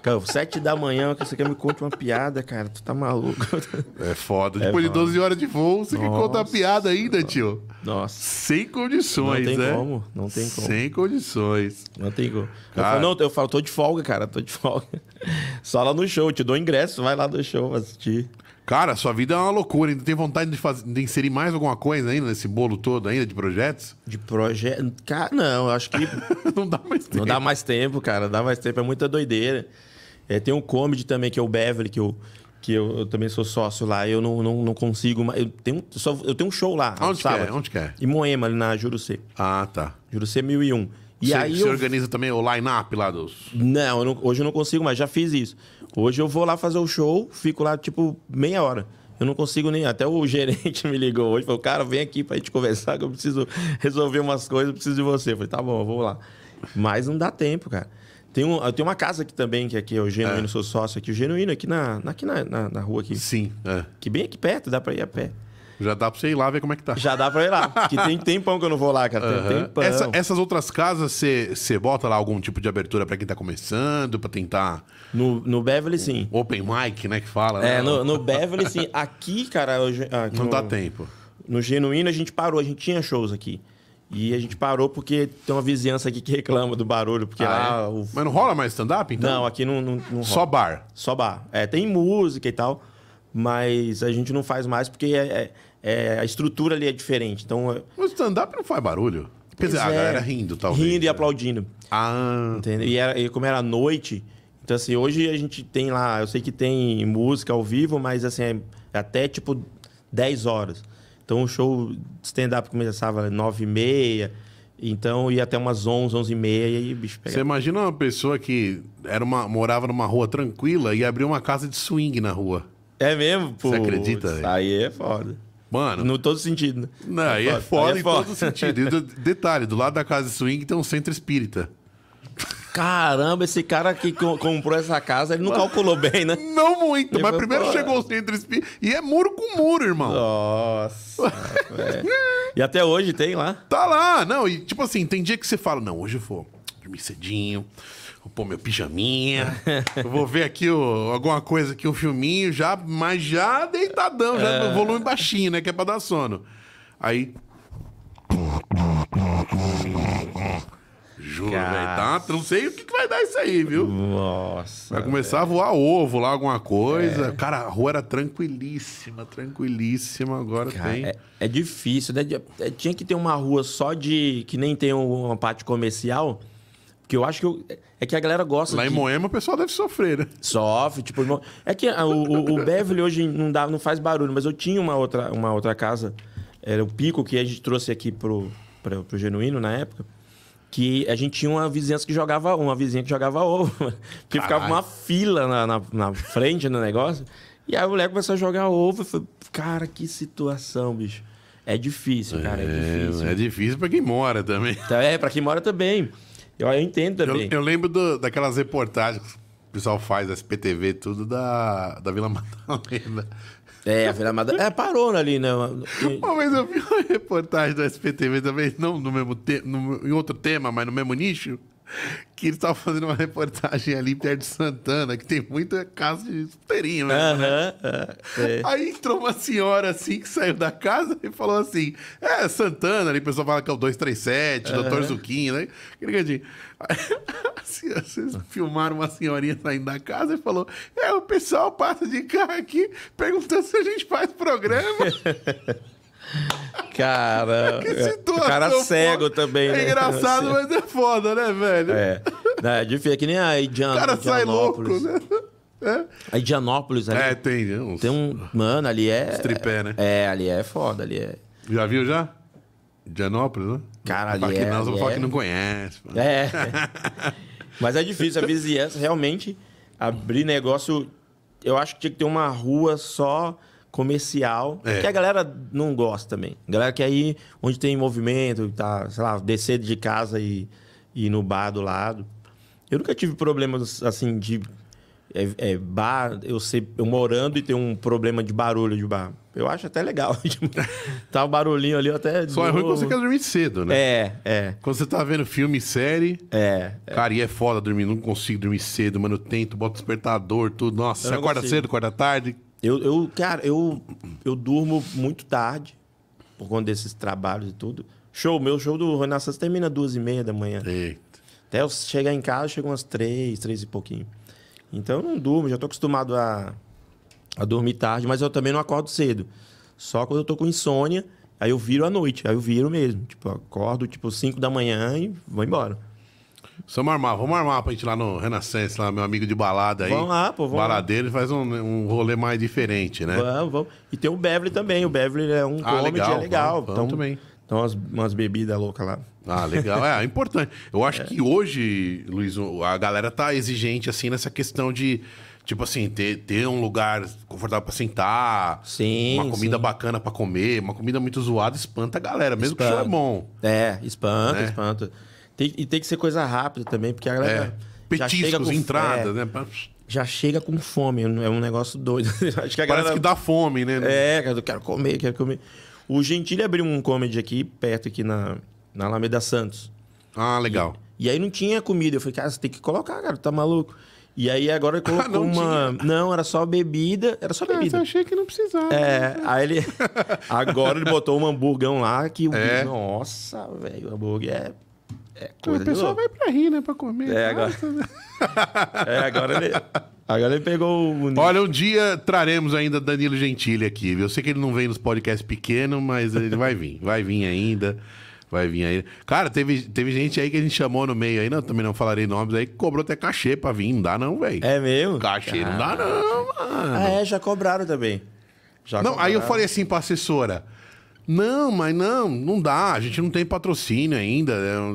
Cara, sete da manhã, que você quer me conte uma piada, cara. Tu tá maluco. É foda. Depois de foda. 12 horas de voo, você quer contar Nossa. piada ainda, tio. Nossa, Sem condições, Não tem né? como, não tem como. Sem condições. não tem como. Eu Cara. falo, não, eu falo, tô de folga, cara, tô de folga. Só lá no show, te dou ingresso, vai lá no show assistir. Cara, sua vida é uma loucura. Ainda tem vontade de, fazer, de inserir mais alguma coisa ainda nesse bolo todo ainda de projetos? De projeto. Cara, não, eu acho que Não dá mais tempo. Não dá mais tempo, cara. Não dá mais tempo. É muita doideira. É, tem um comedy também, que é o Beverly, que eu, que eu, eu também sou sócio lá. Eu não, não, não consigo mais. Eu tenho, só, eu tenho um show lá. Onde que sábado. é? Onde que é? Em Moema, ali na Jurucê. Ah, tá. Jurucê 1001. E você, aí você eu... organiza também o line-up lá dos... Não, eu não- hoje eu não consigo mais. Já fiz isso. Hoje eu vou lá fazer o show, fico lá, tipo, meia hora. Eu não consigo nem. Até o gerente me ligou hoje, falou: Cara, vem aqui pra gente conversar, que eu preciso resolver umas coisas, eu preciso de você. Eu falei: Tá bom, eu vou lá. Mas não dá tempo, cara. Tem, um, eu tenho uma casa aqui também, que aqui é o Genuíno, sou sócio aqui. O Genuíno aqui na, na- aqui na, na, na rua aqui. Sim, é. Que bem aqui perto, dá pra ir a pé. Já dá pra você ir lá ver como é que tá. Já dá pra ir lá. Que tem tempão que eu não vou lá, cara. Tem Aham. tempão. Essa- essas outras casas, você bota lá algum tipo de abertura pra quem tá começando, pra tentar No, no Beverly, sim. open mic, né, que fala, É, né? no, no Beverly, sim. Aqui, cara, aqui Não no- dá tempo. No Genuíno a gente parou, a gente tinha shows aqui. E a gente parou porque tem uma vizinhança aqui que reclama do barulho, porque Ah, lá é? o... Mas não rola mais stand-up, então? Não, aqui não, não, não Só rola. bar. Só bar. É, tem música e tal, mas a gente não faz mais porque é, é- é- a estrutura ali é diferente. Então, é- O stand-up não faz barulho. Quer dizer, a é. galera rindo, talvez. rindo e né? aplaudindo. Ah, Entendeu? E, era, e como era noite, então assim, hoje a gente tem lá, eu sei que tem música ao vivo, mas assim, é até tipo 10 horas. Então o show de stand-up começava às 9 e meia, então ia até umas 11, 11 e meia, e bicho você pegava. imagina uma pessoa que era uma, morava numa rua tranquila e abriu uma casa de swing na rua. É mesmo? Pô, acredita, velho? Aí é foda. Mano, No todo sentido, né? não, aí é foda Aí em todo sentido. E do- detalhe, do lado da casa de swing tem um centro espírita. Caramba, esse cara que co- comprou essa casa, ele não calculou bem, né? Não muito, Ele mas falou, primeiro "Pô, chegou o centro espírita. E é muro com muro, irmão. Nossa. é. E até hoje tem lá. Tá lá, não, e tipo assim, tem dia que você fala, não, hoje eu vou dormir cedinho, vou pôr meu pijaminha, eu vou ver aqui o- alguma coisa aqui, um filminho, já, mas já deitadão, já no volume baixinho, né, que é pra dar sono. Aí... juro, velho. Tá? Não sei o que, que vai dar isso aí, viu? Nossa. Vai começar a voar ovo lá, alguma coisa. Cara, a rua era tranquilíssima, tranquilíssima. Agora Cara, tem. é, é difícil, né? É, Tinha que ter uma rua só de. que nem tem um, uma parte comercial. Porque eu acho que. eu- é que a galera gosta Lá de. em Moema o pessoal deve sofrer, né? Sofre, tipo, irmão. É que ah, o, o, Beverly hoje não, dá, não faz barulho, mas eu tinha uma outra, uma outra casa, era o Pico, que a gente trouxe aqui pro, pro, pro Genuíno na época. Que a gente tinha uma vizinhança que jogava, uma vizinha que jogava ovo. Porque ficava uma fila na, na, na frente do negócio. E aí o moleque começou a jogar ovo. Eu falei, cara, que situação, bicho. É difícil, cara, é, difícil. É, é difícil pra quem mora também. Então, É, pra quem mora também. Eu, eu entendo Eu, também. eu lembro do- daquelas reportagens que o pessoal faz da SPTV, tudo da, da Vila Madalena. É, a Vila Madalena. É, parou ali, né? Uma vez eu vi uma reportagem da SPTV também, não no mesmo te, no- em outro tema, mas no mesmo nicho, que eles estavam fazendo uma reportagem ali perto de Santana, que tem muita casa de puteirinho, né? Aham, é. Aí entrou uma senhora assim que saiu da casa e falou assim: É, Santana, ali o pessoal fala que é o 237, Doutor Zuquinho, né? Aquele assim, vocês filmaram uma senhorinha saindo da casa e falou: É, o pessoal passa de carro aqui perguntando se a gente faz programa. Cara, é, o cara cego foda. também, né? É engraçado, mas é foda, né, velho? É. É difícil, é que nem a Indian, O cara sai louco, Indianópolis. né? É, A Indianópolis ali. é tem, né, uns- Tem um. Mano, ali é. Os tripé, né? É, ali é foda, ali é. Já viu já? Dianópolis, né? Cara, ali Fala que é- não, ali falar é- que não conhece. pô. É. Mas é difícil, a vizinhança realmente abrir negócio. Eu acho que tinha que ter uma rua só comercial. É. Que a galera não gosta também. A galera quer ir onde tem movimento, tá, sei lá, descer de casa e, e ir no bar do lado. Eu nunca tive problemas assim de é, é, bar, eu ser eu morando e ter um problema de barulho de bar. Eu acho até legal. Tipo, tá o barulhinho ali, até. Só é ruim quando você quer dormir cedo, né? É, é, Quando você tá vendo filme, série. é. Cara, e é foda dormir, não consigo dormir cedo, mano. Eu tento, boto despertador, tudo. Nossa, acorda consigo. cedo, acorda tarde. Eu, eu, cara, eu, eu durmo muito tarde, por conta desses trabalhos e tudo. Show, meu show do Renaissance termina duas e meia da manhã. Eita. Até eu chegar em casa, chega umas três, três e pouquinho. Então eu não durmo, já tô acostumado a, a dormir tarde, mas eu também não acordo cedo. Só quando eu tô com insônia, aí eu viro à noite, aí eu viro mesmo. Tipo, eu acordo tipo 5 da manhã e vou embora. Vamos armar, vamos armar pra gente ir lá no Renascença, lá, meu amigo de balada aí. Vamos lá, pô, vamos lá. Baladeiro, ele faz um, um rolê mais diferente, né? Vamos, vamos. E tem o Beverly também. O Beverly é um Ah, comedy, legal, é legal. vamos, vamos então, também. Então umas, umas bebidas loucas lá. Ah, legal. É, é importante. Eu acho que hoje, Luiz, a galera tá exigente, assim, nessa questão de, tipo assim, ter, ter um lugar confortável pra sentar. Sim, Uma comida sim. bacana pra comer. Uma comida muito zoada espanta a galera, mesmo que o show é Espanta. bom. É, espanta, Né? espanta. Tem- e tem que ser coisa rápida também, porque a galera É. já chega Petiscos, é, né? Já chega com fome, é um negócio doido. Acho que a Parece galera... que dá fome, né? É, eu quero comer, quero comer. O Gentili abriu um comedy aqui, perto aqui na, na Alameda Santos. Ah, legal. E aí não tinha comida. Eu falei, cara, você tem que colocar, cara, tá maluco. E aí agora ele colocou não uma... Não, era só bebida, era só Ah, bebida. achei que não precisava. É, aí ele. Agora ele botou um hamburgão lá que o. É. Nossa, velho, o hambúrguer é. É o coisa de pessoal louco. vai pra rir, né? Pra comer. É, agora. É, agora ele. Agora ele pegou o. Olha, um dia traremos ainda Danilo Gentili aqui, viu? Eu sei que ele não vem nos podcasts pequenos, mas ele vai vir. Vai vir ainda. Vai vir aí. Cara, teve, teve gente aí que a gente chamou no meio aí, não, também não falarei nomes aí, que cobrou até cachê pra vir. Não dá não, velho. É mesmo? Cachê não dá não, mano. Ah, é, já cobraram também. Já Não, aí eu cobraram. falei assim pra assessora. Não, mas não, não dá. A gente não tem patrocínio ainda.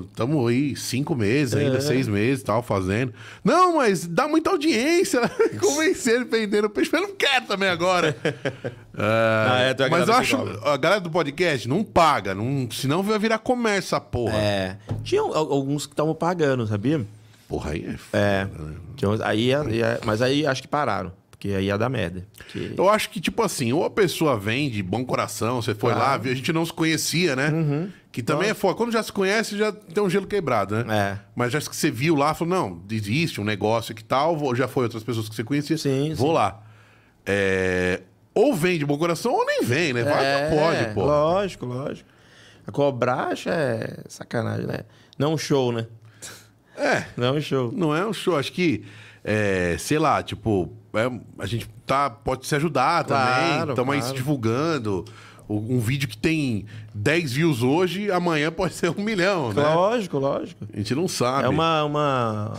Estamos aí cinco meses ainda, É. seis meses tal, fazendo. Não, mas dá muita audiência. Convencer ele vendendo peixe, eu não quero também agora. Ah, é, tem a mas eu acho. A galera do podcast não paga. Não, senão vai virar comércio essa porra. É. Tinha al- alguns que estavam pagando, sabia? Porra, aí é. foda, É. né? Tinha aí ia- mas aí acho que pararam. Porque aí ia dar merda. Porque... Eu acho que, tipo assim, ou a pessoa vem de bom coração, você foi lá, viu, a gente não se conhecia, né? Uhum. Que também é foda. Quando já se conhece, já tem um gelo quebrado, né? É. Mas já que você viu lá, falou, não, existe um negócio que tal, já foi outras pessoas que você conhecia, Sim, vou sim. lá. É, Ou vem de bom coração, ou nem vem, né? Vai, É, não pode, pô. Lógico, lógico. A cobrar acho é sacanagem, né? Não um show, né? É. Não é um show. Não é um show. Acho que, é, sei lá, tipo, é, a gente tá, pode se ajudar também. Claro, Estamos aí claro. se divulgando. Um vídeo que tem 10 views hoje, amanhã pode ser um milhão, né? Lógico, lógico. A gente não sabe. É uma, uma,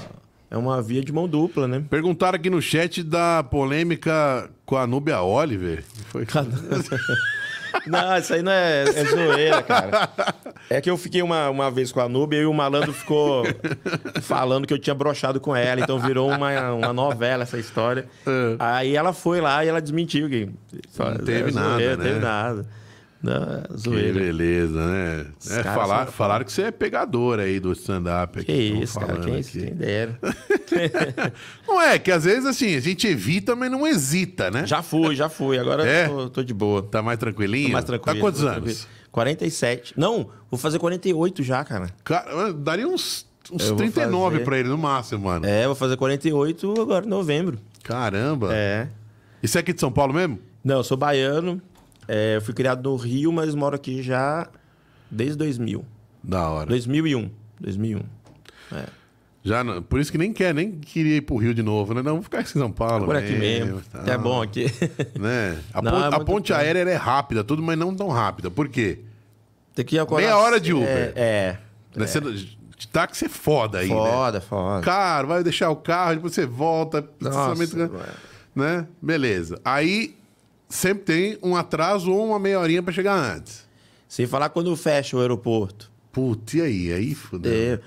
é uma via de mão dupla, né? Perguntaram aqui no chat da polêmica com a Núbia Oliver. Foi... Não, isso aí não é, é zoeira, cara. É que eu fiquei uma, uma vez com a Nubia e o malandro ficou falando que eu tinha brochado com ela, então virou uma, uma novela essa história. É. Aí ela foi lá e ela desmentiu que. Não teve nada, zoeira, né? Não teve nada. Não, é Que zoeira. beleza, né? É, falar, falaram que você é pegador aí do stand-up. aqui, Que isso, cara. Quem, isso, aqui. quem dera. Não é, que às vezes assim, a gente evita, mas não hesita, né? Já fui, já fui. Agora É? tô, tô de boa. Tá mais tranquilinho? Tô mais tranquilo. Tá quantos anos? tranquilo. 47. Não, vou fazer 48 já, cara. Cara, daria uns, uns Eu vou 39 fazer. pra ele no máximo, mano. É, vou fazer 48 agora em novembro. Caramba. É. Isso é aqui de São Paulo mesmo? Não, eu sou baiano. É, eu fui criado no Rio, mas moro aqui já desde 2000. Da hora. 2001. 2001. É. Já não- por isso que nem quer, nem queria ir pro Rio de novo, né? Não, vou ficar aqui em São Paulo. Por aqui mesmo. tal, É bom aqui. Né? A, Não, pon- é a ponte aérea é rápida, tudo, mas não tão rápida. Por quê? Tem que ir acordar- Meia hora de Uber. É. é. Né? Você- de táxi é foda aí, né? Foda, foda. Cara, vai deixar o carro, depois você volta. Nossa, né? Beleza. Aí sempre tem um atraso ou uma meia horinha pra chegar antes. Sem falar quando fecha o aeroporto. Putz, e aí? Aí fudeu. É,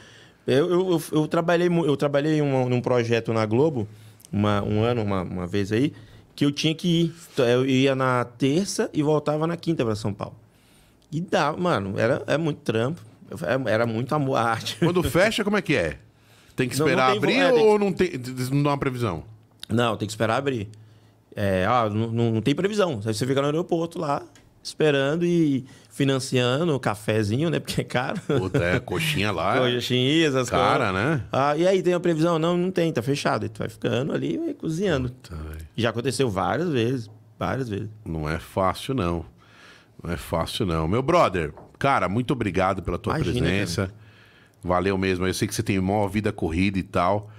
eu, eu, eu, eu trabalhei, eu trabalhei em um, num projeto na Globo, uma- um ano, uma, uma vez aí, que eu tinha que ir. Então, Eu ia na terça e voltava na quinta para São Paulo. E dá, mano, era, é muito trampo. Era- Era muito amor à arte. Quando fecha, como é que é? Tem que Não, não esperar tem abrir é, ou não, tem, não dá uma previsão? Não, tem que esperar abrir. É, ah, não, não, tem previsão. Você fica no aeroporto lá, esperando e financiando o cafezinho, né? Porque é caro. Puta, é, coxinha lá. é Coxinhas, as Cara, coisas. né? Ah, e aí, tem a previsão? Não, não tem, tá fechado. E tu vai ficando ali e cozinhando. Puta. Já aconteceu várias vezes, várias vezes. Não é fácil, não. Não é fácil, não. Meu brother, cara, muito obrigado pela tua Imagina, presença. Valeu mesmo. Eu sei que você tem uma vida corrida e tal.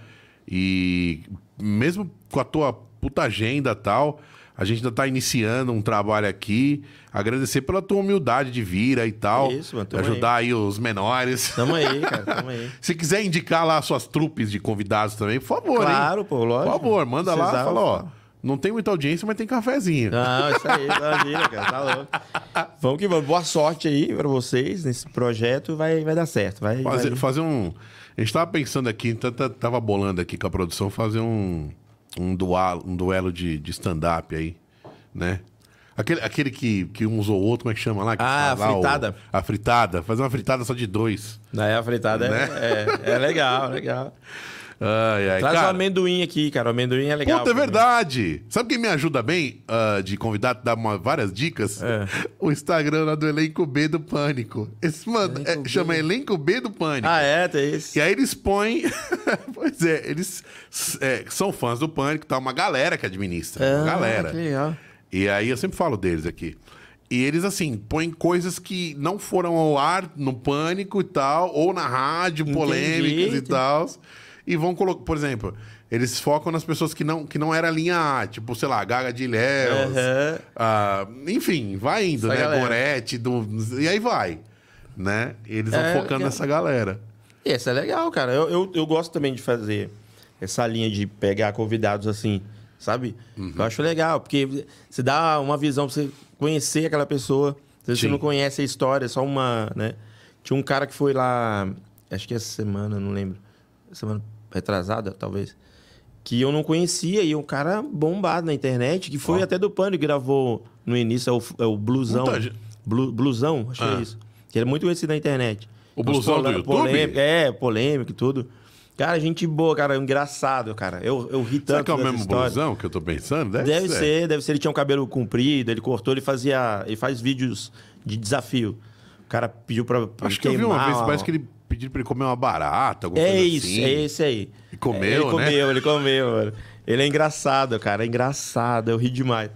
E mesmo com a tua puta agenda e tal, a gente ainda tá iniciando um trabalho aqui. Agradecer pela tua humildade de vir aí e tal. Isso, mano, ajudar aí. os menores. Tamo aí, cara, tamo aí. Se quiser indicar lá suas trupes de convidados também, por favor, Claro, hein? pô, lógico. Por favor, manda lá e fala, ó. Não tem muita audiência, mas tem cafezinho. Não, isso aí, imagina, cara, tá louco. Vamos que vamos. Boa sorte aí pra vocês nesse projeto. Vai, vai dar certo. Vai, Fazer, vai... fazer um. A gente tava pensando aqui, tava bolando aqui com a produção, fazer um, um, dual, um duelo de, de stand-up aí, né? Aquele, aquele que, que um usou o outro, como é que chama lá? Que Ah, faz lá o- fritada. a fritada. Fazer uma fritada só de dois. Daí a fritada é- Né? é, é, legal, legal. Ai, ai. Traz cara, o amendoim aqui, cara. O amendoim é legal. Puta, é verdade. Sabe quem me ajuda bem ah, de convidado, dá uma- várias dicas? É. O Instagram lá do Elenco B do Pânico. Esse, mano, Elenco é- chama Elenco B do Pânico. Ah, é? Tem esse. E aí eles põem. pois é, eles é, são fãs do Pânico, tá? Uma galera que administra. uma Ah, galera. Que legal. E aí eu sempre falo deles aqui. E eles, assim, põem coisas que não foram ao ar no Pânico e tal, ou na rádio, Entendi. polêmicas e tal. E vão colocar, por exemplo, eles focam nas pessoas que não, que não era linha A, tipo, sei lá, Gaga de Léus. Aham. ah, enfim, vai indo, Essa né? galera. Gorete, do, e aí vai. Né? Eles vão É, focando nessa galera. E Esse é legal, cara. Eu, eu, eu gosto também de fazer essa linha de pegar convidados assim, sabe? Uhum. Eu acho legal, porque você dá uma visão pra você conhecer aquela pessoa. Se você Sim. não conhece a história, é só uma, né? Tinha um cara que foi lá, acho que essa semana, não lembro. Semana retrasada, talvez. Que eu não conhecia e um cara bombado na internet, que foi Ó. até do Pânico, gravou no início, é o, é o Blusão. Blu- blusão, acho que Ah. é isso. Que ele é muito conhecido na internet. O Blusão do YouTube? polêmica- é, polêmico e tudo. Cara, gente boa, cara, engraçado, cara. Eu, eu ri tanto Será que é o mesmo história. blusão que eu tô pensando? Deve ser, deve ser. Ele tinha um cabelo comprido, ele cortou, ele fazia. Ele faz vídeos de desafio. O cara pediu pra. pra Acho que eu vi uma queimar vez, uma- parece que ele pediu pra ele comer uma barata, alguma É coisa isso, assim. é esse aí. E comeu, ele né? comeu, ele comeu, mano. Ele é engraçado, cara, é engraçado, eu ri demais.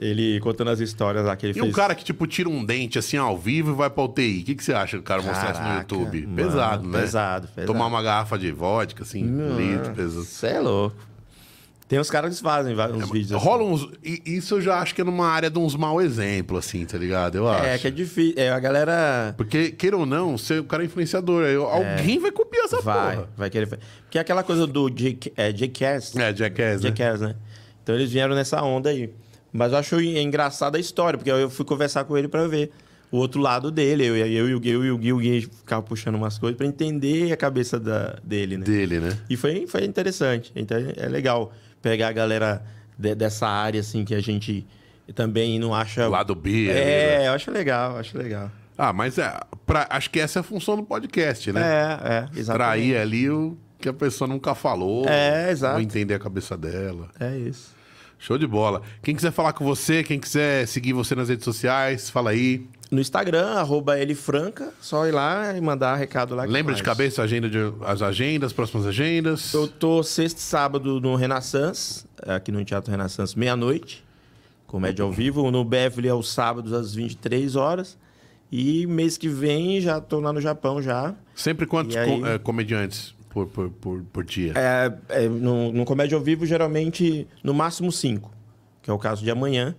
Ele contando as histórias lá que ele E fez. um cara que, tipo, tira um dente assim ao vivo e vai pra UTI. O que, que você acha do cara mostrar isso no YouTube? mano, pesado, né? pesado, pesado. Tomar uma garrafa de vodka, assim, litro, pesado. Você é louco. Tem uns caras que fazem vários uns vídeos assim. Rola uns. Isso eu já acho que é numa área de uns mau exemplos, assim, tá ligado? Eu acho. É, que é difícil. É, a galera Porque, queira ou não, você, o cara é influenciador. aí Alguém vai copiar essa vai, porra. vai querer. Porque é aquela coisa do J- é, Jcast. É, Jackass, né? Jackass, né? Então eles vieram nessa onda aí. Mas eu acho en- engraçada a história, porque eu fui conversar com ele pra ver o outro lado dele. Eu, eu, e o Gui, eu e o Gui, o Gui ficava puxando umas coisas pra entender a cabeça da, dele, né? Dele, né? E foi, foi interessante. Então é legal pegar a galera de- dessa área, assim, que a gente também não acha. Lado B. ali, né? É, eu acho legal, acho legal. Ah, mas é. pra- acho que essa é a função do podcast, né? É, é, exatamente. Extrair ali o que a pessoa nunca falou. É, exato. Ou entender a cabeça dela. É isso. Show de bola. Quem quiser falar com você, quem quiser seguir você nas redes sociais, fala aí. No Instagram, arroba Franca, só ir lá e mandar recado lá. Lembra de cabeça agenda de, as agendas, próximas agendas. Eu tô sexta e sábado no Renaissance, aqui no Teatro Renaissance, meia-noite. Comédia ao vivo. No Beverly é os sábados às 23 horas. E mês que vem já tô lá no Japão já. Sempre quantos aí? co- é, comediantes por, por, por, por dia? É, é, no, no Comédia ao vivo, geralmente, no máximo cinco. Que é o caso de amanhã.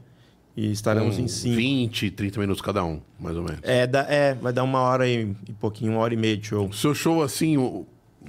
E estaremos Com em cinco. 20, 30 minutos cada um, mais ou menos. É, dá- é, vai dar uma hora e, e pouquinho, uma hora e meia de show. Seu show, assim, o,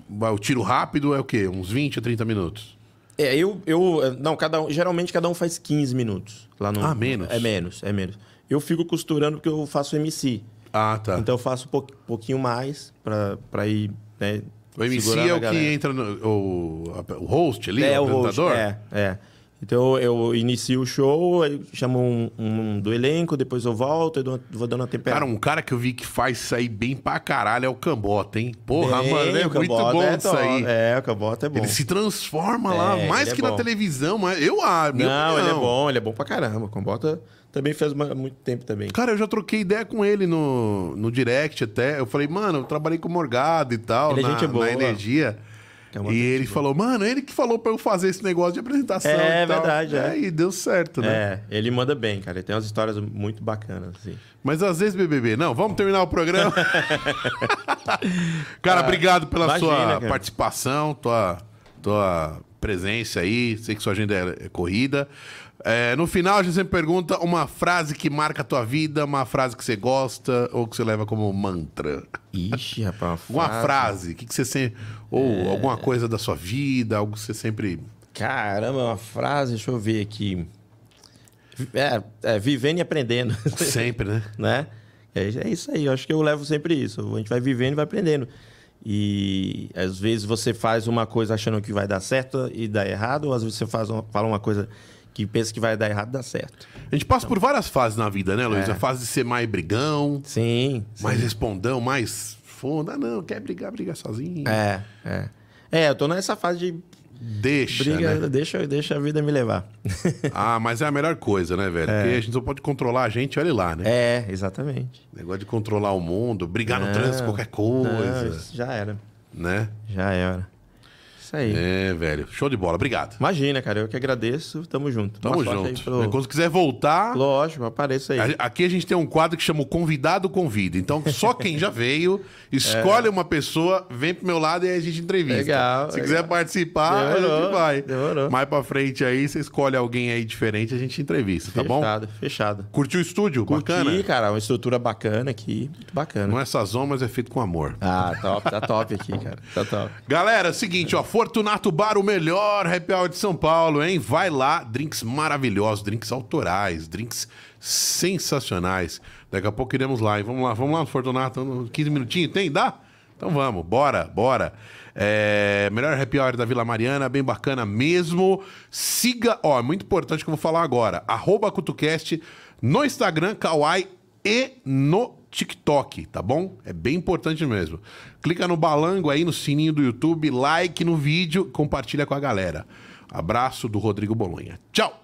o tiro rápido é o quê? Uns 20 a 30 minutos? É, eu, eu. Não, cada um. Geralmente cada um faz 15 minutos. Lá no, Ah, menos? É menos, é menos. Eu fico costurando porque eu faço MC. Ah, tá. Então eu faço um pou- pouquinho mais pra, pra ir. Né, o MC é o que entra no... O, o host ali, É, o o host, apresentador? é, é. Então eu inicio o show, aí chamo um, um do elenco, depois eu volto, eu dou- vou dando a temperatura. Cara, um cara que eu vi que faz isso aí bem pra caralho é o Cambota, hein? Porra, Bem, mano, é muito bom é isso aí. É, o Cambota é bom. Ele se transforma lá, É, mais ele é que na bom. televisão, mas eu acho. Não, ele é bom, ele é bom pra caramba. O Cambota também fez uma- muito tempo também. Cara, eu já troquei ideia com ele no, no direct até. Eu falei, mano, eu trabalhei com o Morgado e tal, Ele é na, gente boa. na energia. Cambota E é ele falou, mano, ele que falou pra eu fazer esse negócio de apresentação. É e tal. verdade, é. E deu certo, né? É, ele manda bem, cara. Ele tem umas histórias muito bacanas, assim. Mas às vezes, BBB, não, vamos terminar o programa. cara, obrigado pela imagina, sua cara. participação, tua, tua presença aí. Sei que sua agenda é, é corrida. É, no final, a gente sempre pergunta uma frase que marca a tua vida, uma frase que você gosta ou que você leva como mantra. Ixi, rapaz. Uma frase. frase, que, que você sempre. Ou É. alguma coisa da sua vida, algo que você sempre. Caramba, uma frase, deixa eu ver aqui. É, é vivendo e aprendendo, Sempre, né? né? É, é isso aí, eu acho que eu levo sempre isso. A gente vai vivendo e vai aprendendo. E às vezes você faz uma coisa achando que vai dar certo e dá errado, ou às vezes você faz uma- fala uma coisa que pensa que vai dar errado dá certo. A gente passa por várias fases na vida, né, Luiz? É. A fase de ser mais brigão, Sim. sim. mais respondão, mais fundo. Ah, não, quer brigar, briga sozinho. É, é. É, eu tô nessa fase de Deixa, briga, né? deixa, deixa a vida me levar. Ah, mas é a melhor coisa, né, velho? Porque a gente só pode controlar a gente, olha lá, né? é, exatamente. Negócio de controlar o mundo, brigar no Não, trânsito, qualquer coisa, Não, já era. né? Já era. Isso aí. É, velho. Show de bola. Obrigado. Imagina, cara, eu que agradeço. Tamo junto. Tamo junto. pro- Quando quiser voltar, Lógico, apareça aí. A- Aqui a gente tem um quadro que chama o Convidado Convida. Então, só quem já veio, escolhe uma pessoa, vem pro meu lado e aí a gente entrevista. Legal, Se legal. quiser participar, a Demorou, gente vai. demorou. Mais pra frente aí, você escolhe alguém aí diferente, a gente entrevista, tá bom? Fechado, fechado. Curtiu o estúdio? Curti, Bacana? cara, uma estrutura bacana aqui. Muito bacana. Não é sazão, mas é feito com amor. Ah, top, tá top aqui, cara. Tá top. Galera, é seguinte, ó, Fortunato Bar, o melhor happy hour de São Paulo, hein? Vai lá, drinks maravilhosos, drinks autorais, drinks sensacionais. Daqui a pouco iremos lá, hein? Vamos lá, vamos lá no Fortunato, 15 minutinhos, tem? Dá? Então vamos, bora, bora. É, melhor happy hour da Vila Mariana, bem bacana mesmo. Siga, ó, é muito importante que eu vou falar agora, arroba CutuCast no Instagram, Kawaii e no TikTok, tá bom? É bem importante mesmo. Clica no balango aí, no sininho do YouTube, like no vídeo, compartilha com a galera. Abraço do Rodrigo Bolonha. Tchau!